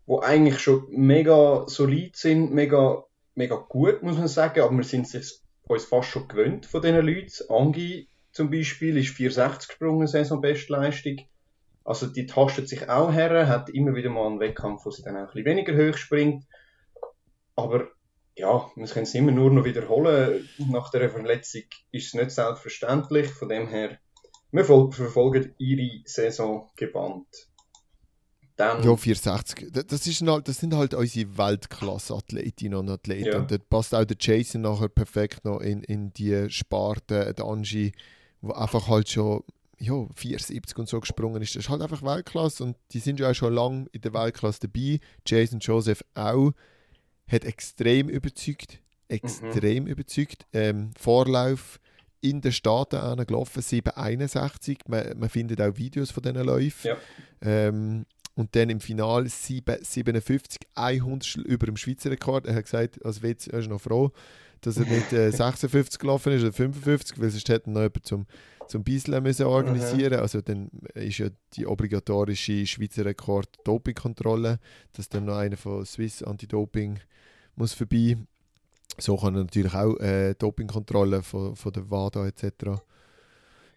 wo eigentlich schon mega solid sind, mega, mega gut, muss man sagen, aber wir sind es uns fast schon gewöhnt von diesen Leuten. Angi zum Beispiel ist 460 gesprungen, Saisonbestleistung. Also die tastet sich auch her, hat immer wieder mal einen Wettkampf, wo sie dann auch ein bisschen weniger hoch springt. Aber ja, wir können es immer nur noch wiederholen. Nach der Verletzung ist es nicht selbstverständlich. Von dem her, wir fol- verfolgen ihre Saison gebannt. Dann, Ja, 460. Das, das, ist halt, das sind halt unsere Weltklasse-Athletinnen und Athleten. Ja. Und dort passt auch der Jason nachher perfekt noch in, in die Sparte, der Angie, wo einfach halt schon ja, 74 und so gesprungen ist. Das ist halt einfach Weltklasse und die sind ja auch schon lange in der Weltklasse dabei. Jason Joseph auch. Hat extrem überzeugt. Extrem überzeugt. Ähm, Vorlauf in den Staaten gelaufen, 761. Man, man findet auch Videos von diesen Läufen. Ja. Ähm, und dann im Finale 7, 57, 100 über dem Schweizer Rekord. Er hat gesagt, als Witz, er ist noch froh, dass er nicht äh, 56 gelaufen ist oder 55, weil sonst hätte noch jemanden zum, zum Beiseln müssen organisieren Also dann ist ja die obligatorische Schweizer Rekord Dopingkontrolle, dass dann noch einer von Swiss Anti-Doping muss vorbei. So kann natürlich auch äh, Dopingkontrolle von, von der WADA etc.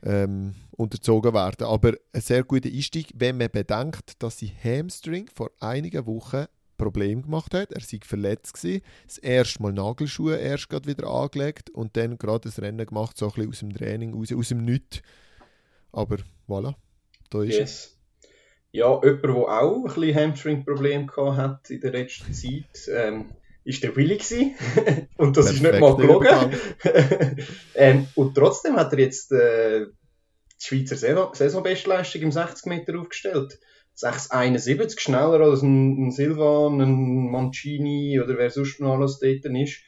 ähm, unterzogen werden. Aber ein sehr guter Einstieg, wenn man bedenkt, dass sie Hamstring vor einigen Wochen Problem gemacht hat. Er sei verletzt gewesen. Das erste Mal Nagelschuhe erst gerade wieder angelegt und dann gerade das Rennen gemacht, so ein bisschen aus dem Training, aus, aus dem Nichts. Aber voilà, da ist yes. Ja, jemand, der auch ein bisschen Hamstring-Probleme hat in der letzten Zeit, ähm, ist der Willi gewesen. und das Perfekt ist nicht mal gelogen. ähm, und trotzdem hat er jetzt äh, die Schweizer Saisonbestleistung im 60 Meter aufgestellt. 6,71 schneller als ein, ein Silvan, ein Mancini oder wer sonst noch alles dort ist.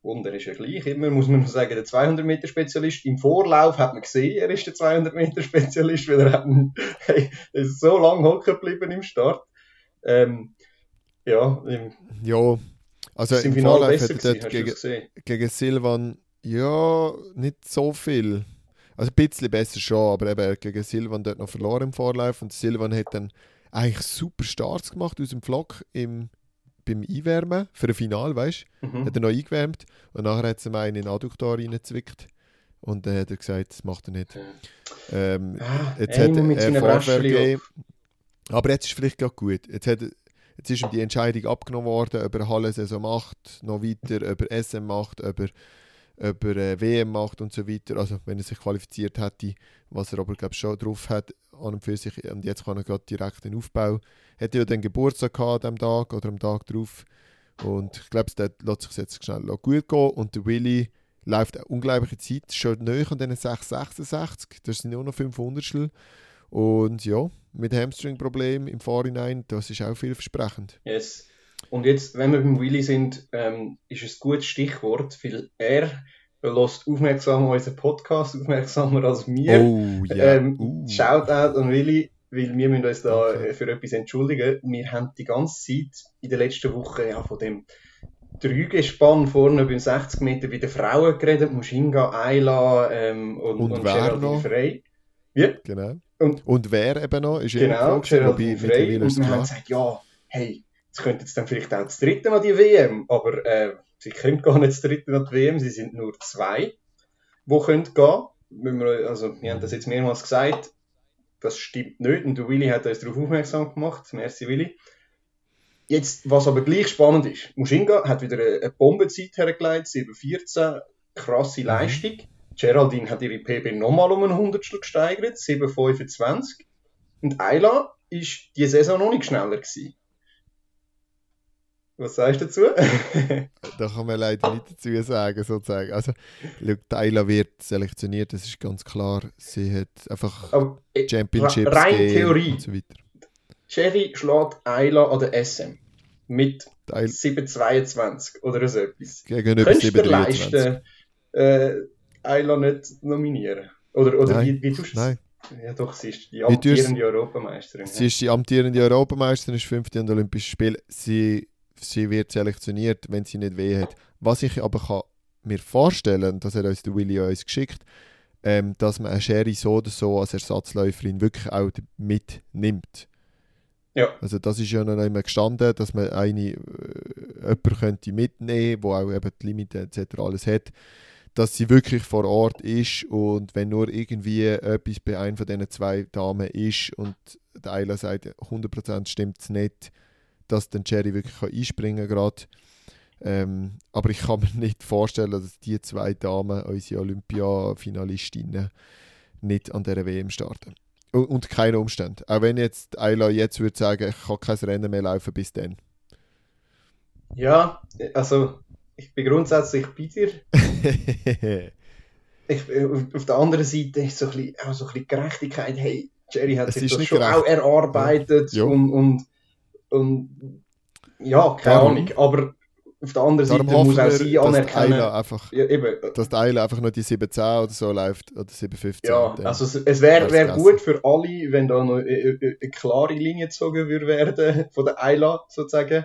Und er ist ja gleich immer, muss man sagen, der 200-Meter-Spezialist. Im Vorlauf hat man gesehen, er ist der 200-Meter-Spezialist, weil er, hat, hey, er ist so lange hocken geblieben im Start. Ähm, ja, im, ja, also im, im Vorlauf hat er gegen, gegen Silvan, ja, nicht so viel. Also ein bisschen besser schon, aber eben gegen Silvan dort noch verloren im Vorlauf. Und Silvan hat dann eigentlich super Starts gemacht aus dem Flock im, beim Einwärmen für ein Final, weißt du? Mhm. Hat er noch eingewärmt und nachher hat er einen in den Adduktor reingezwickt. Und dann hat er gesagt, das macht er nicht. Ähm, ah, jetzt hat er Vorwärts gegeben. Aber jetzt ist es vielleicht gerade gut. Jetzt, hat, jetzt ist ihm die Entscheidung abgenommen worden, ob er Halle Saison macht, noch weiter, ob er SM macht, ob er ob er äh, WM macht und so weiter. Also wenn er sich qualifiziert hätte, was er aber glaube schon drauf hat an und für sich. Und jetzt kann er gerade direkt den Aufbau. Hätte ja dann Geburtstag gehabt am Tag oder am Tag drauf. Und ich glaube, der lässt sich jetzt schnell gut gehen. Und der Willi läuft eine unglaubliche Zeit, schon näher an den 6,66. Das sind nur noch 500 Und ja, mit Hamstring-Problemen im Vorhinein, das ist auch vielversprechend. Yes. Und jetzt, wenn wir beim Willy sind, ähm, ist es ein gutes Stichwort, weil er lässt aufmerksamer unseren Podcast, aufmerksamer als wir. Oh, yeah. ähm, uh. Shoutout an Willy, weil wir müssen uns da okay. für etwas entschuldigen. Wir haben die ganze Zeit in der letzten Woche ja, von dem Dreigespann vorne beim 60 Meter bei den Frauen geredet, Mushinga, Ayla ähm, und, und, und Geraldine Frey. Ja. Genau. Und, und wer eben noch? Ist genau, Geraldine Frey. Und wir haben gesagt, ja, hey, es könnte jetzt dann vielleicht auch das dritte Mal die WM, aber äh, sie können gar nicht das dritte Mal die WM, sie sind nur zwei, die können gehen. Wir, also, wir haben das jetzt mehrmals gesagt, das stimmt nicht und der Willi hat uns darauf aufmerksam gemacht. Merci Willi. Jetzt, was aber gleich spannend ist, Mushinga hat wieder eine, eine Bombenzeit hergelegt, 7,14, krasse mhm. Leistung. Geraldine hat ihre PB nochmal um ein Hundertstel gesteigert, 7,25. Und Ayla ist die Saison noch nicht schneller gewesen. Was sagst du dazu? da kann man leider nicht dazu sagen, sozusagen. Also, Tyler wird selektioniert, das ist ganz klar. Sie hat einfach Aber, äh, Championships rein Theorie. und so weiter. Cherry schlägt Ayla an der SM mit 7,22 oder so etwas. Gegenüber 7,23. leisten, äh, Ayla nicht nominieren? Oder, oder Nein. wie, wie tust du Nein. Ja, doch, sie ist die amtierende Europameisterin. Sie ist die amtierende Europameisterin, ist fünfte an den Olympischen Spielen. Sie sie wird selektioniert, wenn sie nicht weh hat. Was ich aber kann mir vorstellen, das hat uns der Willi uns geschickt, ähm, dass man eine Sherry so oder so als Ersatzläuferin wirklich auch mitnimmt. Ja. Also das ist ja noch immer gestanden, dass man eine, äh, jemanden könnte mitnehmen, wo auch eben die Limite etc. alles hat, dass sie wirklich vor Ort ist und wenn nur irgendwie etwas bei einer von diesen zwei Damen ist und der Eila sagt, 100% stimmt es nicht, dass dann Jerry wirklich einspringen kann Ähm, aber ich kann mir nicht vorstellen, dass die zwei Damen, unsere Olympia-Finalistinnen, nicht an dieser WM starten. Und, und keine Umstände. Auch wenn jetzt Ayla jetzt würde sagen, ich kann kein Rennen mehr laufen bis dann. Ja, also ich bin grundsätzlich bei dir. ich, auf der anderen Seite ist so ein bisschen, auch so ein bisschen Gerechtigkeit. Hey, Jerry hat es sich das schon gerecht. auch erarbeitet ja. und, und und ja, keine Darum, Ahnung, aber auf der anderen Seite muss auch sie anerkennen, dass einfach, ja, eben, dass der Eile einfach nur die 710 oder so läuft, oder 715. Ja, also es, es wäre wär gut für alle, wenn da noch eine, eine, eine klare Linie gezogen würde werden von der Eila sozusagen.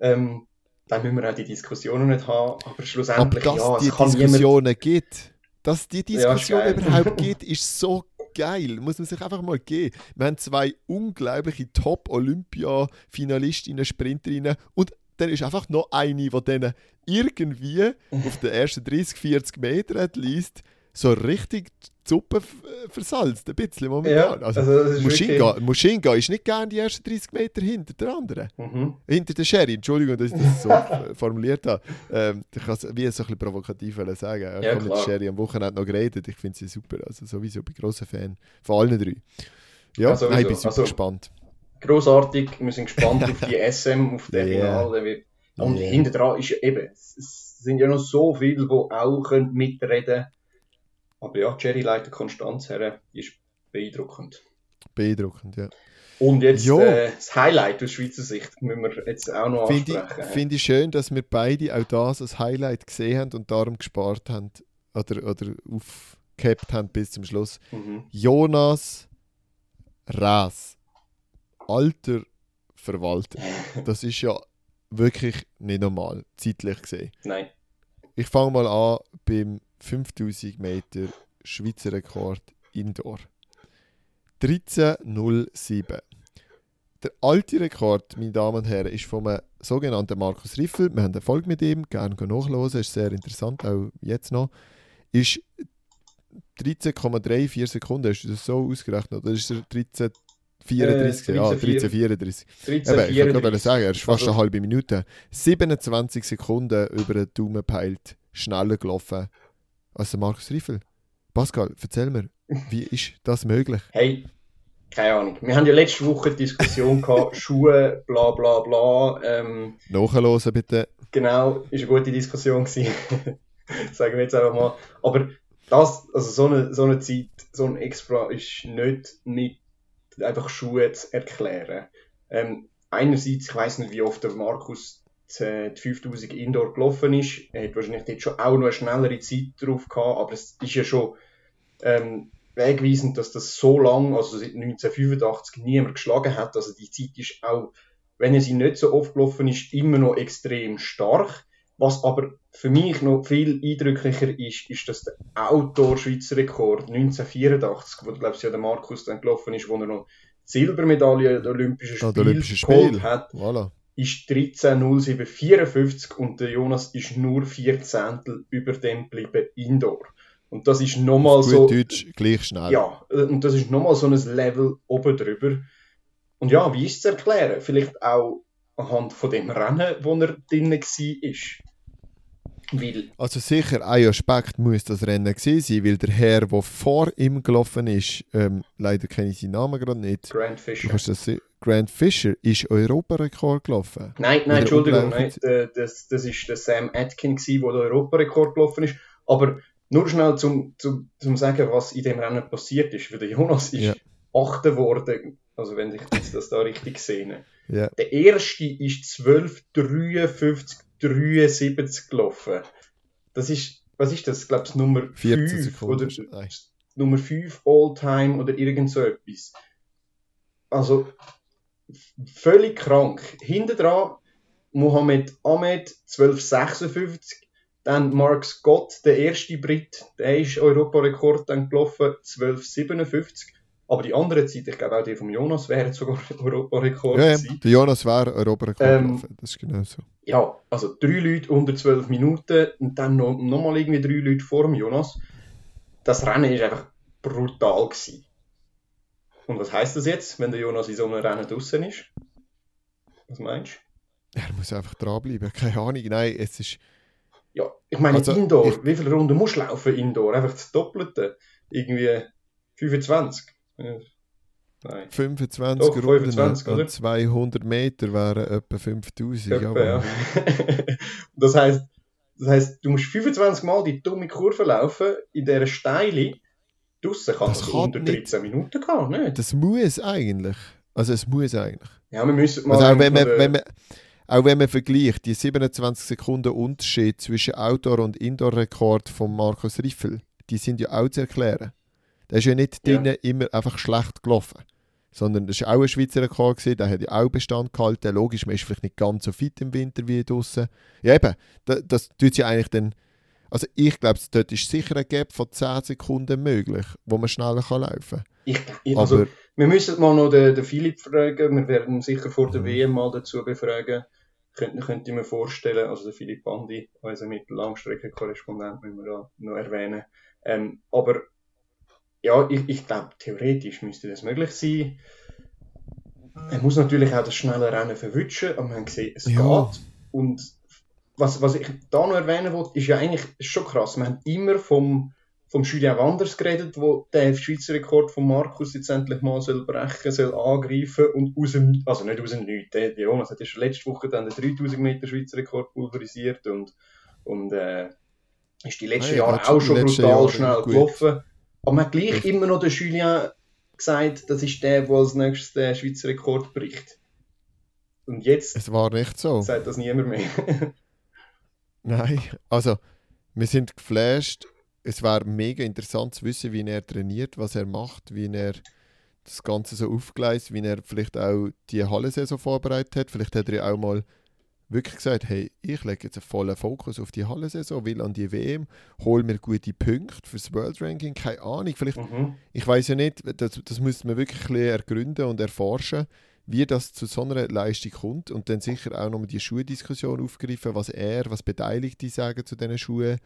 Ähm, dann müssen wir auch die Diskussionen nicht haben, aber schlussendlich, aber dass ja, es die Diskussionen niemand... gibt, dass die Diskussion ja, überhaupt gibt, ist so geil. Muss man sich einfach mal geben. Wir haben zwei unglaubliche Top-Olympia-Finalistinnen, Sprinterinnen und dann ist einfach noch eine, die denen irgendwie auf den ersten 30, 40 Metern least so richtig Suppe äh, versalzt, ein bisschen momentan. Ja, also, also wirklich- Muschinga ist nicht gern die ersten 30 Meter hinter der anderen. Mhm. Hinter der Sherry, Entschuldigung, dass ich das so formuliert habe. Ähm, ich kann es wie so ein bisschen provokativ sagen. Ich Ja, habe mit der. Sherry am Wochenende noch geredet. Ich finde sie super. Also sowieso, bin großer Fan von allen drei. Ja, sowieso. nein, ich bin super Also- gespannt. Grossartig, wir sind gespannt auf die SM, auf Ja. den Finale. Der Und Ja. hinter dran ist ja eben, es es sind ja noch so viele, die auch können mitreden können. Aber ja, Jerry leitet Konstanz her, ist beeindruckend. Beeindruckend, ja. Und jetzt äh, das Highlight aus Schweizer Sicht müssen wir jetzt auch noch Finde ich, ansprechen. find ich schön, dass wir beide auch das als Highlight gesehen haben und darum gespart haben oder, oder aufgehabt haben bis zum Schluss. mhm. Jonas Ras. Alter Verwalter. Das ist ja wirklich nicht normal, zeitlich gesehen. Nein. Ich fange mal an beim 5000 Meter Schweizer Rekord Indoor. 13.07. Der alte Rekord, meine Damen und Herren, ist vom sogenannten Markus Riffel. Wir haben eine Folge mit ihm, gerne nachlesen, ist sehr interessant, auch jetzt noch. Ist 13,34 Sekunden, hast du das so ausgerechnet? Oder ist er 13,34? Äh, ja, 13,34. 13, Eben, ich wollte gerade sagen, er ist fast Also- eine halbe Minute. 27 Sekunden über den Daumen peilt, schneller gelaufen als der Markus Riffel. Pascal, erzähl mir, wie ist das möglich? Hey, keine Ahnung. Wir haben ja letzte Woche die Diskussion gehabt, Schuhe, bla bla bla. Ähm, Nachhören bitte. genau, ist eine gute Diskussion gewesen. Sagen wir jetzt einfach mal. Aber das, also so eine, so eine Zeit, so ein Extra ist nicht mit einfach Schuhe zu erklären. Ähm, einerseits, ich weiß nicht, wie oft der Markus die, die 5000 Indoor gelaufen ist. Er hat wahrscheinlich dort schon auch noch eine schnellere Zeit drauf gehabt, aber es ist ja schon ähm, wegweisend, dass das so lang, also seit 1985, niemand geschlagen hat. Also die Zeit ist auch, wenn er sie nicht so oft gelaufen ist, immer noch extrem stark. Was aber für mich noch viel eindrücklicher ist, ist, dass der Outdoor-Schweizer Rekord 1984, wo glaube ich ja der Markus dann gelaufen ist, wo er noch die Silbermedaille der Olympischen Ah, Spiele Olympische Spiele. hat, Voilà. Ist 13.07.54 und der Jonas ist nur vier Zehntel über dem geblieben Indoor. Und das ist nochmal so, Deutsch, gleich schnell. ja, und das ist nochmal so ein Level oben drüber. Und ja, wie ist es zu erklären? Vielleicht auch anhand von dem Rennen, wo er drin war. Weil, Also sicher, ein Aspekt muss das Rennen gewesen sein, weil der Herr, der vor ihm gelaufen ist, ähm, leider kenne ich seinen Namen gerade nicht, Grant Fisher. das Grant Fisher ist Europarekord gelaufen. Nein, nein, Entschuldigung, nein, das, das ist der Sam Atkin, gewesen, der den Europarekord gelaufen ist. Aber nur schnell zum, zum, zum sagen, was in dem Rennen passiert ist. Weil der Jonas ist Ja. Achter geworden, also wenn ich das da richtig sehe. Ja. Der erste ist 12, 53, 73 gelaufen. Das ist, was ist das? Ich glaube, Nummer 14 5 Sekunden. oder Nein. Nummer 5 All-Time oder irgend so etwas. Also, völlig krank. Hinten dran Mohamed Ahmed 1256, dann Mark Scott, der erste Brit, der ist Europarekord dann gelaufen 1257. Aber die andere Zeit, ich glaube auch die vom Jonas, wäre sogar Europarekord Ja, ja, der Jonas wäre Europarekord Ähm, das ist genau so. Ja, also drei Leute unter 12 Minuten und dann noch, noch mal irgendwie drei Leute vor dem Jonas. Das Rennen ist einfach brutal gewesen. Und was heißt das jetzt, wenn der Jonas in so einem Rennen draußen ist? Was meinst du? Er muss einfach dranbleiben, keine Ahnung, nein, es ist... Ja, ich meine Also, Indoor. ich- Wie viele Runden musst du laufen Indoor? Einfach das Doppelte. Irgendwie 25. Ja. Nein. 25 Doch, Runden 25, an oder? 200 Meter wären etwa 5000. Etwa, ja. das heißt, das heißt, du musst 25 Mal die dumme Kurve laufen in dieser Steile. Draussen kann Das das, kann unter nicht. 13 Minuten gehen, nicht? Das muss eigentlich. Also es muss eigentlich. Ja, wir müssen mal Also auch wenn, man, den- wenn man, auch wenn man vergleicht, die 27 Sekunden Unterschied zwischen Outdoor- und Indoor-Rekord von Markus Riffel, die sind ja auch zu erklären. Der ist ja nicht Ja. drinnen immer einfach schlecht gelaufen. Sondern das war auch ein Schweizer Rekord, gewesen, der hat ja auch Bestand gehalten. Logisch, man ist vielleicht nicht ganz so fit im Winter wie draußen. Ja eben, das, das tut ja eigentlich dann... Also ich glaube, dort ist sicher ein Gap von 10 Sekunden möglich, wo man schneller kann laufen kann. ich, ich, also, Aber wir müssen mal noch den, den Philipp fragen. Wir werden sicher vor der Mhm. WM mal dazu befragen. Könnte, könnte ich mir vorstellen, also der Philipp Bandi, unser Mittellangstreckenkorrespondent, müssen wir da noch erwähnen. Ähm, aber ja, ich, ich glaube, theoretisch müsste das möglich sein. Er muss natürlich auch das schnelle Rennen verwutschen, aber wir haben gesehen, es Ja. geht. Und was, was ich da noch erwähnen wollte, ist ja eigentlich schon krass. Wir haben immer vom, vom Julien Wanders geredet, wo der Schweizer Rekord von Markus jetzt endlich mal soll brechen soll, angreifen und aus dem, also nicht aus dem Nichts. Der Jonas hat ja schon letzte Woche dann den 3000 Meter Schweizer Rekord pulverisiert und, und äh, ist die letzten ja, Jahre auch schon brutal Jahre schnell gelaufen. Aber man hat gleich immer noch den Julien gesagt, das ist der, der als nächstes den Schweizer Rekord bricht. Und jetzt Es war nicht so. sagt das niemand mehr. Nein, also wir sind geflasht. Es wäre mega interessant zu wissen, wie er trainiert, was er macht, wie er das Ganze so aufgleist, wie er vielleicht auch die Hallensaison vorbereitet hat. Vielleicht hat er ja auch mal wirklich gesagt, hey, ich lege jetzt einen vollen Fokus auf die Hallensaison, will an die WM, hol mir gute Punkte fürs World Ranking, keine Ahnung. Vielleicht mhm. ich weiß ja nicht, das, das müsste man wirklich ein bisschen ergründen und erforschen, wie das zu so einer Leistung kommt und dann sicher auch nochmal die Schuhdiskussion aufgreifen, was er, was Beteiligte sagen zu diesen Schuhen.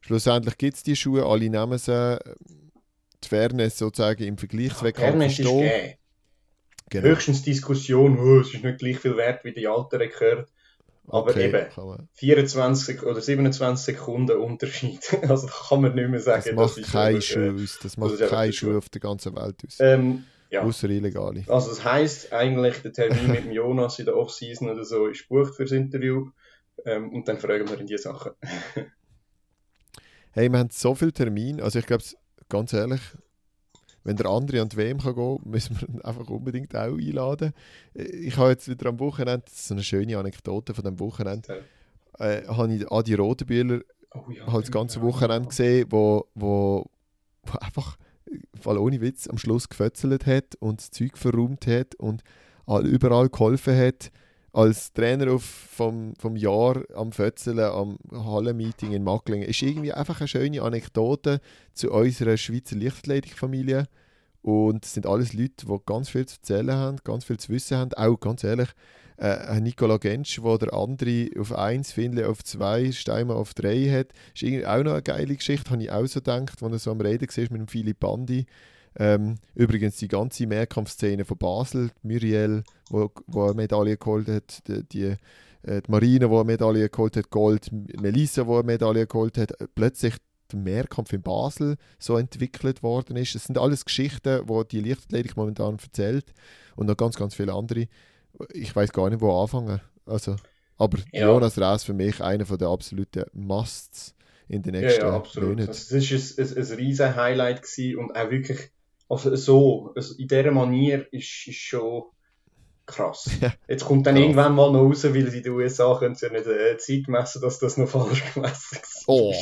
Schlussendlich gibt es die Schuhe, alle nehmen sie. Die Fairness sozusagen im Vergleichswettkampf Fairness ist gegeben. Genau. Höchstens Diskussion, oh, es ist nicht gleich viel wert wie die alten Rekorde. Aber Okay, eben, kann man- 24 oder 27 Sekunden Unterschied. Also da kann man nicht mehr sagen, Das macht ist kein einfach, äh, Schuh aus. Das das macht ist einfach kein der Schuh auf der ganzen Welt aus. Ähm, ja. Außer illegale. Also das heisst eigentlich, der Termin mit dem Jonas in der Off-Season oder so ist gebucht fürs Interview. Ähm, und dann fragen wir in die Sachen. Hey, wir haben so viele Termine. Also ich glaube, ganz ehrlich, wenn der andere an die WM kann gehen müssen wir ihn einfach unbedingt auch einladen. Äh, Ich habe jetzt wieder am Wochenende, das ist eine schöne Anekdote von dem Wochenende, äh, habe ich Adi Rodenbühler Oh ja, halt das ganze. Wochenende gesehen, wo, wo, wo einfach, weil ohne Witz, am Schluss gefötzelt hat und das Zeug verräumt hat und all- überall geholfen hat. Als Trainer auf, vom, vom Jahr am Fötzeln, am Hallenmeeting in Macklingen, ist irgendwie einfach eine schöne Anekdote zu unserer Schweizer Lichtathletikfamilie. Und es sind alles Leute, die ganz viel zu erzählen haben, ganz viel zu wissen haben. Auch ganz ehrlich, äh, ein Nicola Gensch, wo der andere auf 1, Finle auf 2, Steimer auf 3 hat, ist irgendwie auch noch eine geile Geschichte, habe ich auch so gedacht, als er so am Reden war mit dem Philipp Bandi. Ähm, übrigens die ganze Mehrkampfszene von Basel, die Muriel, wo, wo eine Medaille geholt hat, die, die, äh, die Marina, die eine Medaille geholt hat, Gold, Melissa, die eine Medaille geholt hat, äh, plötzlich der Mehrkampf in Basel so entwickelt worden ist. Das sind alles Geschichten, die die Lichtathletik momentan erzählt und noch ganz, ganz viele andere. Ich weiß gar nicht, wo anfangen. Also, aber Ja. Jonas Rees für mich einer der absoluten Musts in den nächsten ja, absolut. Monaten. Also, das war ein, ein, ein riesen Highlight gewesen und auch wirklich, also so, also in dieser Manier ist, ist schon krass. Ja. Jetzt kommt dann Krass. irgendwann mal noch raus, weil in den USA können sie ja nicht äh, Zeit messen, dass das noch falsch gemessen ist. Oh,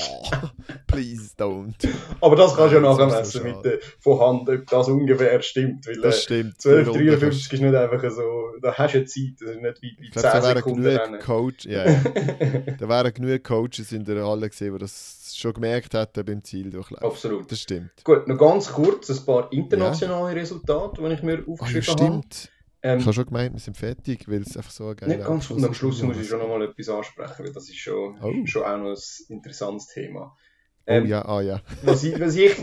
please don't. Aber das kannst du ja Ja, nachher messen mit, äh, von Hand, ob das ungefähr stimmt. Weil, Das äh, stimmt. 12,53 ist nicht einfach so, da hast du ja Zeit, das ist nicht wie, wie Ich glaube, 10 da wären Sekunden genug. Coach, ja, ja. da wären genug Coaches in der Halle gesehen, die das schon gemerkt hätten beim Zieldurchlauf. Absolut. Das stimmt. Gut, noch ganz kurz ein paar internationale Resultate, die ich mir Ah, ja, aufgeschrieben habe. Ähm, Ich habe schon gemeint, wir sind fertig, weil es einfach so ein geiler Nicht ganz, Abschluss und am. Schluss muss ich schon noch mal etwas ansprechen, weil das ist schon, Oh. schon auch noch ein interessantes Thema. Oh Ähm, ja, ah ja. Was ich, was ich,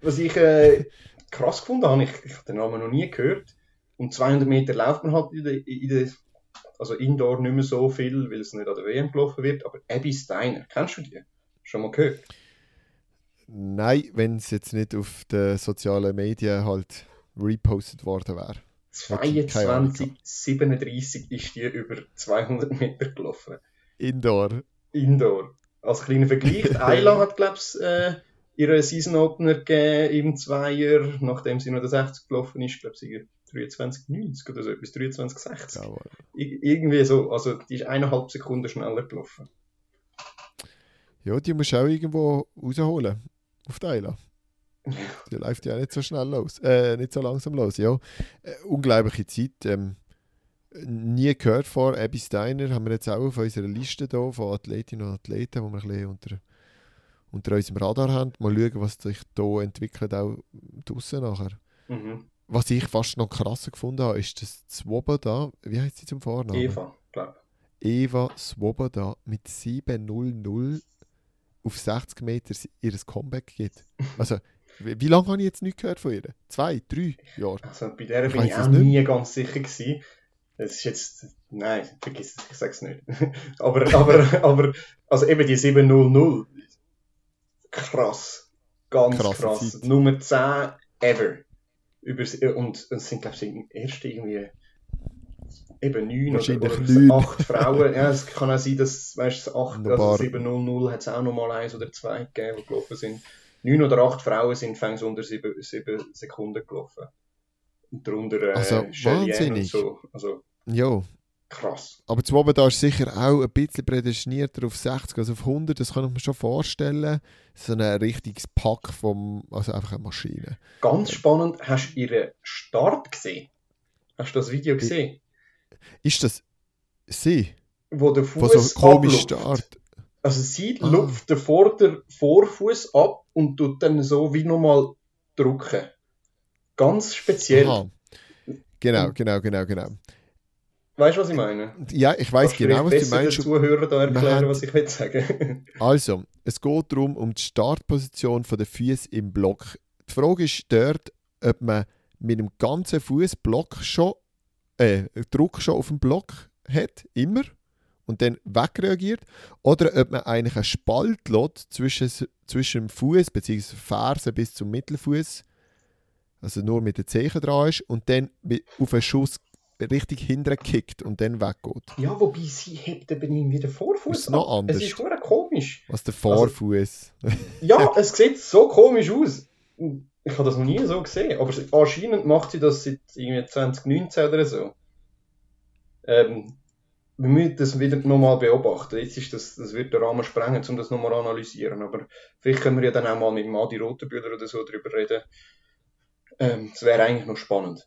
was ich äh, krass gefunden habe, ich, ich habe den Namen noch nie gehört. Und 200 Meter läuft man halt in der, in der, also Indoor nicht mehr so viel, weil es nicht an der WM gelaufen wird. Aber Abby Steiner, kennst du die? Schon mal gehört? Nein, wenn es jetzt nicht auf den sozialen Medien halt repostet worden wäre. Hätte ich keine Ahnung 22, 37 ist die über 200 Meter gelaufen. Indoor. Indoor. Als kleiner Vergleich, Ayla hat, glaube ich, äh, ihren Season Opener gegeben im Zweier, nachdem sie noch der 60 gelaufen ist, glaube ich, 23,90 oder so, etwas 23,60. Jawohl. Ir irgendwie so, also die ist eineinhalb Sekunden schneller gelaufen. Ja, die musst du auch irgendwo rausholen. Auf die Eila. Die läuft ja nicht so schnell los. Äh, nicht so langsam los, ja. Äh, unglaubliche Zeit. Ähm, nie gehört vor Abby Steiner. Haben wir jetzt auch auf unserer Liste hier von Athletinnen und Athleten, die wir ein bisschen unter, unter unserem Radar haben. Mal schauen, was sich hier entwickelt, auch draussen nachher. Mhm. Was ich fast noch krasser gefunden habe, ist das Swoboda, wie heißt sie zum Vornamen? Eva, glaube Eva Swoboda mit 7.00 auf 60 Meter ihr Comeback gibt. Also, Wie, wie lange habe ich jetzt nicht gehört von ihr? Zwei, drei Jahre? Also bei der Ich bin ich auch es nie ganz sicher gewesen. Es ist jetzt, nein, vergiss es, ich sag's nicht. aber, aber, aber, also eben die 700. Krass. Ganz Krasse krass. Zeit. Nummer 10 ever. Über, und es sind, glaube ich, erst irgendwie eben neun oder, Wahrscheinlich oder neun. acht Frauen. Ja, es kann auch sein, dass, weißt du, acht, Wunderbar. also 700 hat es auch noch mal eins oder zwei gegeben, die gelaufen sind. Neun oder acht Frauen sind fängs unter sieben, sieben Sekunden gelaufen. Und darunter äh, Also, wahnsinnig. so. Also Ja, krass. aber das Woben da ist sicher auch ein bisschen prädestinierter auf 60 als auf 100, das kann ich mir schon vorstellen. So ein richtiges Pack vom, also einfach eine Maschine. Ganz spannend, hast du ihren Start gesehen? Hast du das Video gesehen? Ist das sie, Wo der wo so Fuß komisch ablupft? startet? Also sie Ah. lupft den Vorder Vorfuß ab und tut dann so wie nochmal drücken. Ganz speziell. Aha. Genau, genau, genau, genau. Weißt du, was ich meine? Ja, ich weiß genau, was du meinst. den Zuhörern da erklären, was ich will sagen? Also, es geht darum, um die Startposition der Füße im Block. Die Frage ist dort, ob man mit dem ganzen Fuß Block schon, äh, Druck schon auf dem Block hat, immer, und dann wegreagiert, oder ob man eigentlich einen Spalt lässt zwischen, zwischen dem Fuß bzw. Ferse bis zum Mittelfuß, also nur mit den Zehen dran ist, und dann auf einen Schuss richtig hinten kickt und dann weggeht. ja, wobei sie hebt eben irgendwie den Vorfuß Ist noch anders. Es ist verdammt komisch. Was der Vorfuß. Ja, es sieht so komisch aus. Ich habe das noch nie so gesehen. Aber anscheinend macht sie das seit irgendwie 2019 oder so. Ähm, wir müssen das wieder nochmal beobachten. Jetzt ist das, das wird den Rahmen sprengen, um das nochmal analysieren. Aber vielleicht können wir ja dann auch mal mit Madi Rotenbühler oder so drüber reden. Ähm, das wäre eigentlich noch spannend.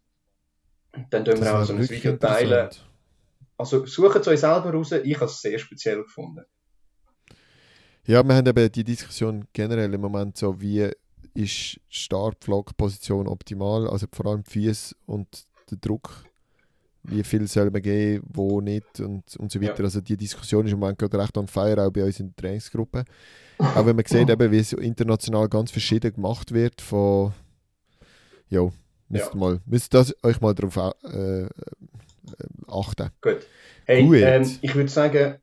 Dann tun wir auch so ein Video teilen. Also suchen es euch selber raus. Ich habe es sehr speziell gefunden. Ja, wir haben eben die Diskussion generell im Moment so, wie ist die Startflagposition optimal, also vor allem Füße und der Druck, wie viel soll man geben, wo nicht und, und so weiter. Ja. Also die Diskussion ist im Moment gerade recht on fire, auch bei uns in der Trainingsgruppe. Auch wenn man sieht, eben, wie es international ganz verschieden gemacht wird von, ja, müsst, Ja. Mal, müsst das euch mal darauf äh, äh, achten. Gut. Hey, Gut. Ähm, ich würde sagen,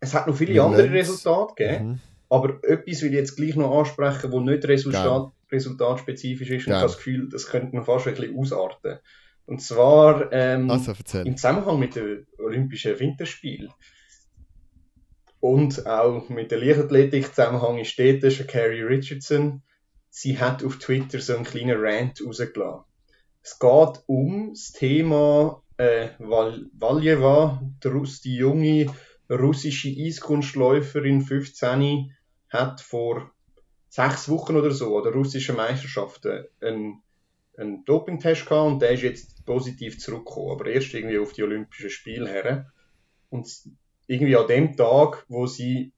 es hat noch viele Wir andere. Resultate gegeben. Mhm. Aber etwas will ich jetzt gleich noch ansprechen, wo nicht Resultat, resultatspezifisch ist. Und ich habe das Gefühl, das könnte noch fast ein bisschen ausarten. Und zwar ähm, Also im Zusammenhang mit den Olympischen Winterspielen. Und auch mit der Leichtathletik-Zusammenhang ist dort schon Carrie Richardson. Sie hat auf Twitter so einen kleinen Rant rausgelassen. Es geht um das Thema äh, Val Valjeva, die, junge russische Eiskunstläuferin, 15, hat vor sechs Wochen oder so an der russischen Meisterschaften einen, einen Dopingtest gehabt und der ist jetzt positiv zurückgekommen, aber erst irgendwie auf die Olympischen Spiele her. Und irgendwie an dem Tag, wo sie,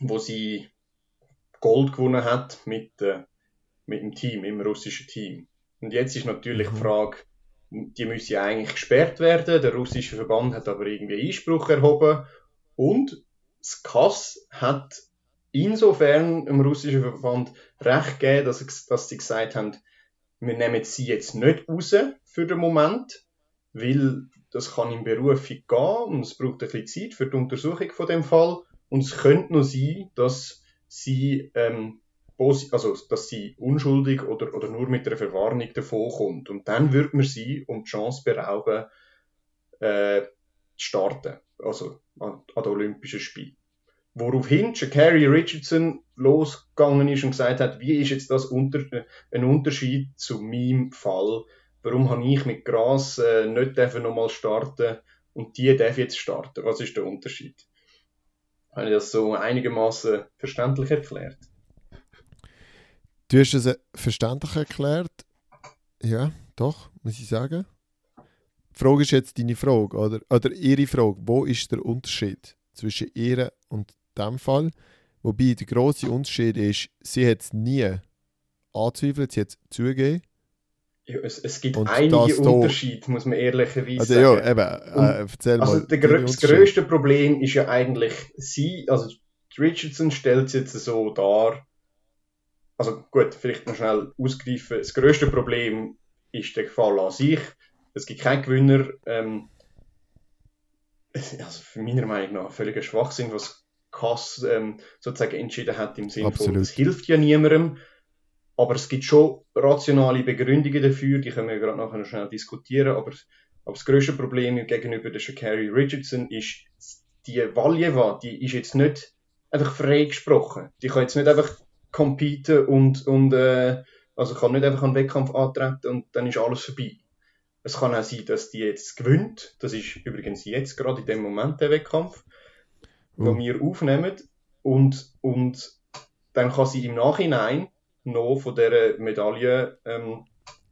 wo sie Gold gewonnen hat mit, äh, mit dem Team, im russischen Team. Und jetzt ist natürlich Mhm. die Frage, die müssen eigentlich gesperrt werden. Der russische Verband hat aber irgendwie Einspruch erhoben. Und das KAS hat insofern im russischen Verband recht gegeben, dass, dass sie gesagt haben, wir nehmen sie jetzt nicht raus für den Moment, weil das kann in Berufung gehen und es braucht ein bisschen Zeit für die Untersuchung von dem Fall. Und es könnte noch sein, dass sie, ähm, also, dass sie unschuldig oder, oder nur mit einer Verwarnung davon kommt. Und dann wird man sie um die Chance berauben, äh, zu starten. Also an, an den Olympischen Spielen. Woraufhin Carrie Richardson losgegangen ist und gesagt hat, wie ist jetzt das unter, ein Unterschied zu meinem Fall? Warum habe ich mit Gras äh, nicht nochmal starten und die darf jetzt starten? Was ist der Unterschied? Habe ich das so einigermaßen verständlich erklärt? Du hast es äh, verständlich erklärt. Ja, doch, muss ich sagen. Die Frage ist jetzt deine Frage, oder, oder ihre Frage. Wo ist der Unterschied zwischen ihr und dem Fall? Wobei der grosse Unterschied ist, sie hat es nie angezweifelt, sie hat es zugegeben. Ja, es, es gibt Und einige das da- Unterschiede, muss man ehrlicherweise Also sagen. ja, eben, äh, erzähl Also mal. der, das Unterschiede. grösste Problem ist ja eigentlich sie, also Richardson stellt es jetzt so dar, also gut, vielleicht noch schnell ausgreifen. Das grösste Problem ist der Fall an sich. Es gibt keinen Gewinner. Ähm, also für meiner Meinung nach völliger Schwachsinn, was Kass ähm, sozusagen entschieden hat im Sinne von, es hilft ja niemandem. Aber es gibt schon rationale Begründungen dafür, die können wir gerade nachher noch schnell diskutieren. Aber, aber das grösste Problem gegenüber der Shakari Richardson ist, die Valjeva, die ist jetzt nicht einfach frei gesprochen. Die kann jetzt nicht einfach competen und, und äh, also kann nicht einfach einen Wettkampf antreten und dann ist alles vorbei. Es kann auch sein, dass die jetzt gewinnt. Das ist übrigens jetzt gerade in dem Moment der Wettkampf, mhm. wir aufnehmen. Und, und dann kann sie im Nachhinein noch von dieser Medaille ähm,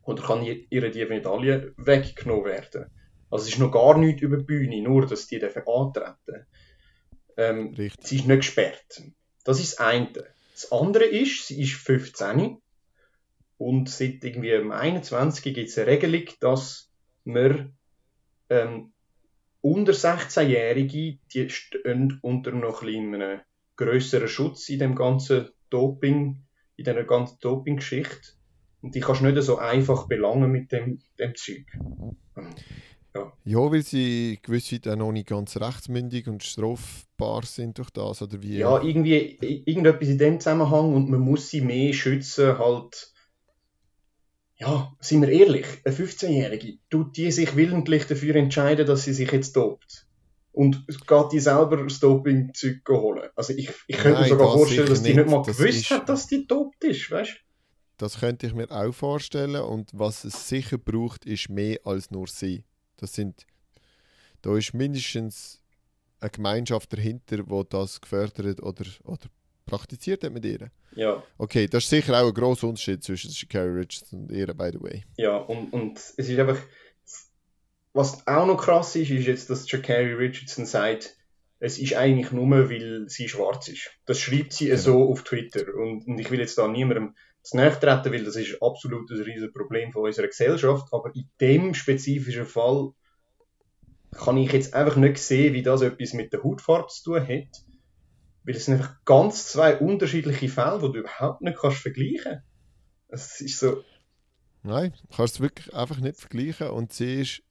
oder kann ihre die Medaille weggenommen werden. Also es ist noch gar nichts über die Bühne, nur dass die dürfen antreten. Ähm, sie ist nicht gesperrt. Das ist das eine. Das andere ist, sie ist 15 und seit irgendwie am 21. gibt es eine Regelung, dass wir ähm, unter 16-Jährige, die stehen unter noch ein größeren Schutz in dem ganzen Doping, in dieser ganzen Doping-Geschichte. Und die kannst du nicht so einfach belangen mit dem, dem Zeug. Ja. ja, weil sie gewiss auch noch nicht ganz rechtsmündig und strafbar sind durch das, oder wie? Ja, irgendwie irgendetwas in dem Zusammenhang und man muss sie mehr schützen, halt ja, sind wir ehrlich, eine 15-Jährige, tut die sich willentlich dafür entscheiden, dass sie sich jetzt dopt? Und geht die selber das Doping-Zeug holen? Also ich, ich könnte Nein, mir sogar vorstellen, dass die nicht, mal das gewusst ist, hat, dass die dopt ist, weißt Das könnte ich mir auch vorstellen und was es sicher braucht, ist mehr als nur sie. Das sind, da ist mindestens eine Gemeinschaft dahinter, die das gefördert oder, oder praktiziert hat mit ihr. Ja. Okay, das ist sicher auch ein grosser Unterschied zwischen Shakari Richardson und ihr, by the way. Ja, und, und es ist einfach, was auch noch krass ist, ist jetzt, dass Shakari Richardson sagt, es ist eigentlich nur, weil sie schwarz ist. Das schreibt sie genau. so auf Twitter. Und, und ich will jetzt da niemandem zu nahe treten, weil das ist absolut ein riesiges Problem von unserer Gesellschaft. Aber in dem spezifischen Fall kann ich jetzt einfach nicht sehen, wie das etwas mit der Hautfarbe zu tun hat. Weil es sind einfach ganz zwei unterschiedliche Fälle, die du überhaupt nicht kannst vergleichen kannst. Es ist so. Nein, kannst es wirklich einfach nicht vergleichen. Und sie ist,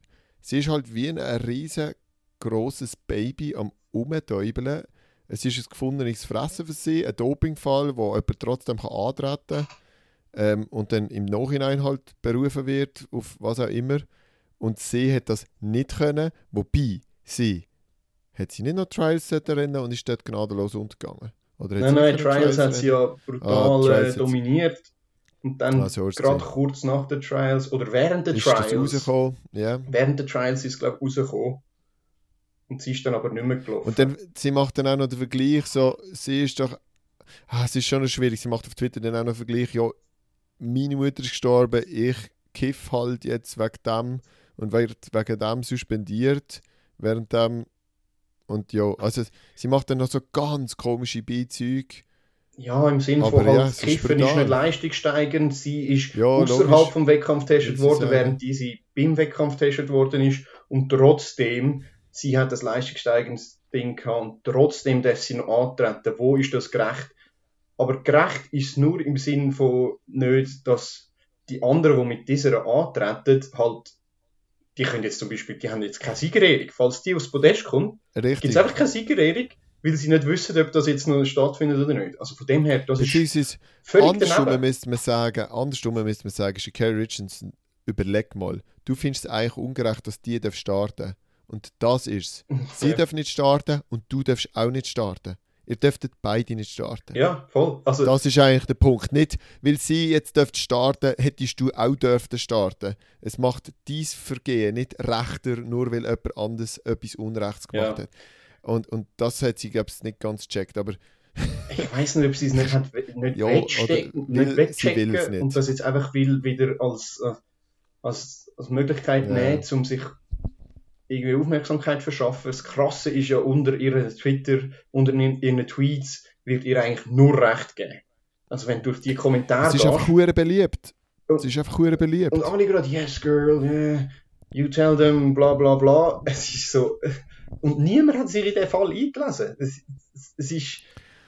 sie ist halt wie ein riesengroßes Baby am Umtäubeln. Es ist ein gefundenes Fressen für sie, ein Dopingfall, wo jemand trotzdem kann antreten kann ähm, und dann im Nachhinein halt berufen wird, auf was auch immer. Und sie hat das nicht können, wobei sie hat sie nicht noch Trials rennen und ist dort gnadenlos untergegangen? Oder nein, nein, Trials, Trials hat sie ja brutal ah, äh, dominiert. Und dann ah, so gerade kurz nach den Trials oder während der Trials. Yeah. Während der Trials ist es, glaube ich, rausgekommen. Und sie ist dann aber nicht mehr gelaufen. Und dann, sie macht dann auch noch den Vergleich, so, sie ist doch, ah, es ist schon schwierig, sie macht auf Twitter dann auch noch den Vergleich, ja, meine Mutter ist gestorben, ich kiff halt jetzt wegen dem und wegen dem suspendiert, während dem und ja, also sie macht dann noch so ganz komische Beizüge. Ja, im Sinne von halt, ja, Kiffen ist, ist nicht leistungssteigend, sie ist ja, außerhalb vom Wettkampf getestet worden, während die sie beim Wettkampf getestet worden ist und trotzdem, sie hat das leistungssteigendes Ding gehabt und trotzdem darf sie noch antreten. Wo ist das gerecht? Aber gerecht ist nur im Sinne von nicht, dass die anderen, die mit dieser antreten, halt die können jetzt zum Beispiel, die haben jetzt keine Siegerehrung. Falls die aufs Podest kommt, gibt es einfach keine Siegerehrung, weil sie nicht wissen, ob das jetzt noch stattfindet oder nicht. Also von dem her, das ist, ist völlig andersrum müsste man sagen, andersrum müsste man sagen, Shakari Richardson, überleg mal, du findest es eigentlich ungerecht, dass die starten Und das ist es. Sie ja. dürfen nicht starten und du darfst auch nicht starten. Ihr dürftet beide nicht starten. Ja, voll. Also, das ist eigentlich der Punkt. Nicht, weil sie jetzt dürft starten, hättest du auch dürfen starten. Es macht dies Vergehen nicht rechter, nur weil jemand anderes etwas Unrechts gemacht ja. hat. Und, und das hat sie, glaube ich, nicht ganz gecheckt. Aber ich weiß nicht, ob sie es nicht, hat, nicht ja, wegstecken, nicht wegchecken und das jetzt einfach will wieder als, äh, als, als Möglichkeit ja. nehmen, um sich irgendwie Aufmerksamkeit verschaffen. Das Krasse ist ja unter ihren Twitter, unter ihren Tweets wird ihr eigentlich nur Recht geben. Also wenn du durch die Kommentare Es ist einfach hure beliebt. Es ist einfach hure beliebt. Und alle gerade, yes girl, yeah, you tell them, bla bla bla. Es ist so... Und niemand hat sich in den Fall eingelesen. Es, es, es ist...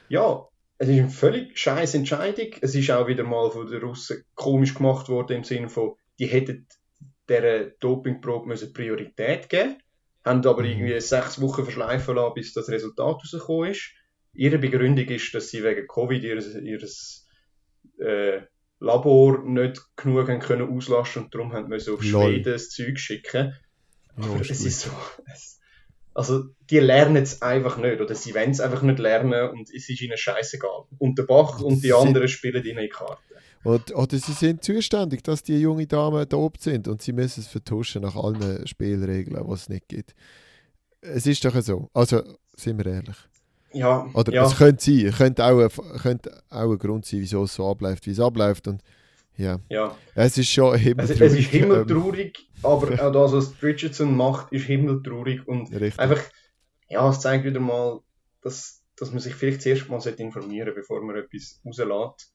Ja, es ist eine völlig scheiß Entscheidung. Es ist auch wieder mal von den Russen komisch gemacht worden im Sinne von, die hätten dieser Dopingprobe müssen Priorität geben haben aber Mhm. irgendwie sechs Wochen verschleifen lassen, bis das Resultat rausgekommen ist. Ihre Begründung ist, dass sie wegen Covid ihr, ihres äh, Labor nicht genug haben können auslasten und darum haben müssen auf Lol. Schweden das Zeug schicken. Aber es ist so. Es, also, die lernen es einfach nicht, oder sie wollen es einfach nicht lernen und es ist ihnen scheißegal. Und der Bach und die anderen spielen ihnen in die Karten. Und, oder sie sind zuständig, dass die junge Damen dopt sind und sie müssen es vertuschen nach allen Spielregeln, die es nicht gibt. Es ist doch so. Also, sind wir ehrlich. Ja, Oder ja. es könnte sein, könnte auch, ein, könnte auch ein Grund sein, wieso es so abläuft, wie es abläuft. Und ja, ja. es ist schon Es, himmeltraurig. es ist ähm, himmeltraurig, aber auch das, was Richardson macht, ist himmeltraurig und richtig. einfach, ja, es zeigt wieder mal, dass, dass man sich vielleicht zuerst mal sollte informieren bevor man etwas rauslässt.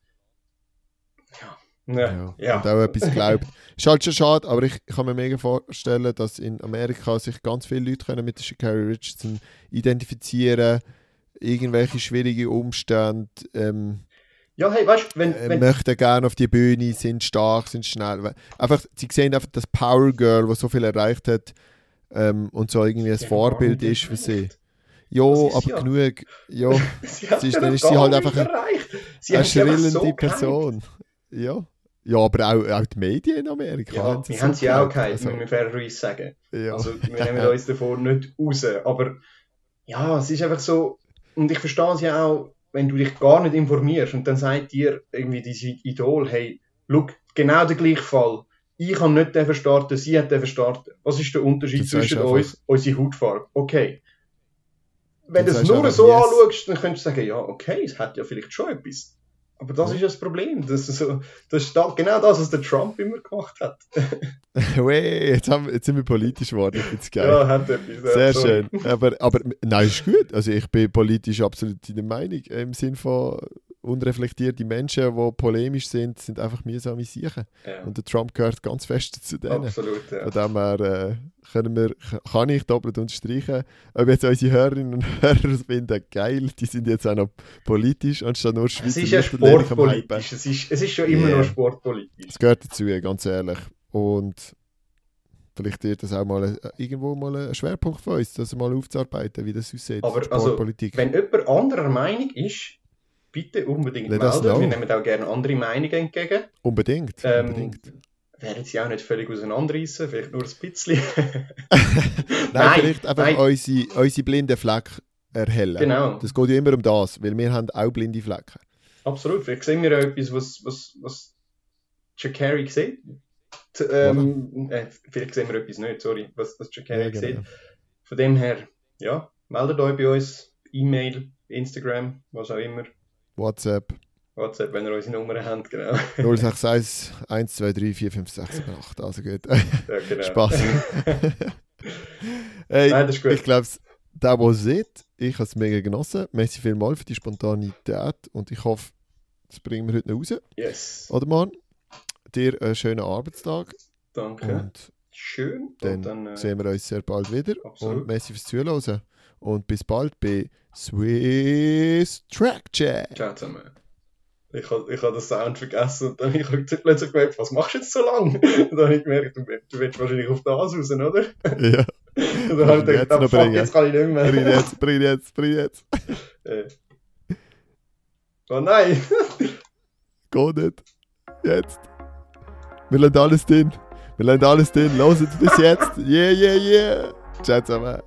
Ja. Ja. Und auch etwas glaubt. Ist halt schon schade, aber ich kann mir mega vorstellen, dass in Amerika sich ganz viele Leute können mit der Shakari Richardson identifizieren irgendwelche schwierige Umstände, ähm, Ja, hey, weißt wenn, äh, wenn, möchten gerne auf die Bühne, sind stark, sind schnell. Einfach, sie sehen einfach das Power Girl, das so viel erreicht hat ähm, und so irgendwie ein Vorbild ist für sie. ist aber ja- genug. Ja, sie ist- dann ist sie halt einfach eine einfach schrillende so. Person. Ja. Ja, aber auch, auch die Medien in Amerika Ja, haben sie haben sie auch gehypt, Also, müssen wir fairerweise sagen. ja. Also wir nehmen uns davon nicht raus. Aber ja, es ist einfach so, und ich verstehe es ja auch, wenn du dich gar nicht informierst und dann sagt dir irgendwie diese Idol, hey, look, genau der gleiche Fall. Ich habe nicht den starten, sie hat den starten. Was ist der Unterschied Das zwischen uns? Unsere Hautfarbe. Okay. Wenn du es nur so yes. anschaust, dann könntest du sagen, ja, okay, es hat ja vielleicht schon etwas. Aber das ist ja das Problem. Das ist, so, das ist da, genau das, was der Trump immer gemacht hat. Wey, jetzt, haben, jetzt sind wir politisch geworden. Ich find's geil. Ja, hat etwas. Sehr sorry. schön. Aber, aber nein, ist gut. Also ich bin politisch absolut in der Meinung. Im Sinn von unreflektierte Menschen, die polemisch sind, sind einfach mühsame Sachen. Ja, Und der Trump gehört ganz fest zu denen. absolut, ja. Von dem her äh, können wir, kann ich doppelt unterstreichen. Ob jetzt unsere Hörerinnen und Hörer finden, geil, die sind jetzt auch noch politisch, anstatt nur Es Schweizer ist ja sportpolitisch. Es ist, es ist schon immer Yeah. noch sportpolitisch. Das gehört dazu, ganz ehrlich. Und vielleicht wird das auch mal ein, irgendwo mal ein Schwerpunkt von uns, das mal aufzuarbeiten, wie das aussieht. Aber also, Sportpolitik. Wenn jemand anderer Meinung ist, bitte unbedingt Let melden. Wir nehmen auch gerne andere Meinungen entgegen. unbedingt. Ähm, unbedingt. Werden sie auch nicht völlig auseinanderreißen, vielleicht nur ein bisschen. Nein, nein, vielleicht einfach nein. Unsere, unsere blinden Flecken erhellen. genau, Das geht ja immer um das, weil wir haben auch blinde Flecken. absolut. Vielleicht sehen wir auch etwas, was, was, was Shakari sieht. Ähm, äh, vielleicht sehen wir etwas nicht, sorry, was, was Shakari Ja, genau. sieht. Von dem her, ja, meldet euch bei uns. E-Mail, Instagram, was auch immer. WhatsApp WhatsApp, wenn ihr unsere Nummer habt, genau. 061 123 456 78. Also gut. Ja, genau. Spaß. hey, Nein, das ist gut. ich glaube, der, der es sieht, ich habe es mega genossen. Merci vielmals für die Spontanität und ich hoffe, das bringen wir heute noch raus. Yes. Oder Mann? Dir einen schönen Arbeitstag Danke. und Schön. dann, Und dann äh, sehen wir uns sehr bald wieder. Absolut. Und merci fürs Zuhören. Und bis bald bei Swiss Track Chat. ciao zusammen. Ich habe ich hab den Sound vergessen und dann habe ich plötzlich gemerkt, was machst du jetzt so lange? Und dann habe ich gemerkt, du, du willst wahrscheinlich auf das raus, oder? Ja, Und dann habe ich Jetzt gedacht, ah, fuck, jetzt kann ich nicht mehr. bring jetzt, bring jetzt, bring jetzt. Äh. Oh nein! Geht nicht. Jetzt. Wir lassen alles drin. Wir lassen alles drin. Los bis jetzt. Yeah, yeah, yeah. Ciao zusammen.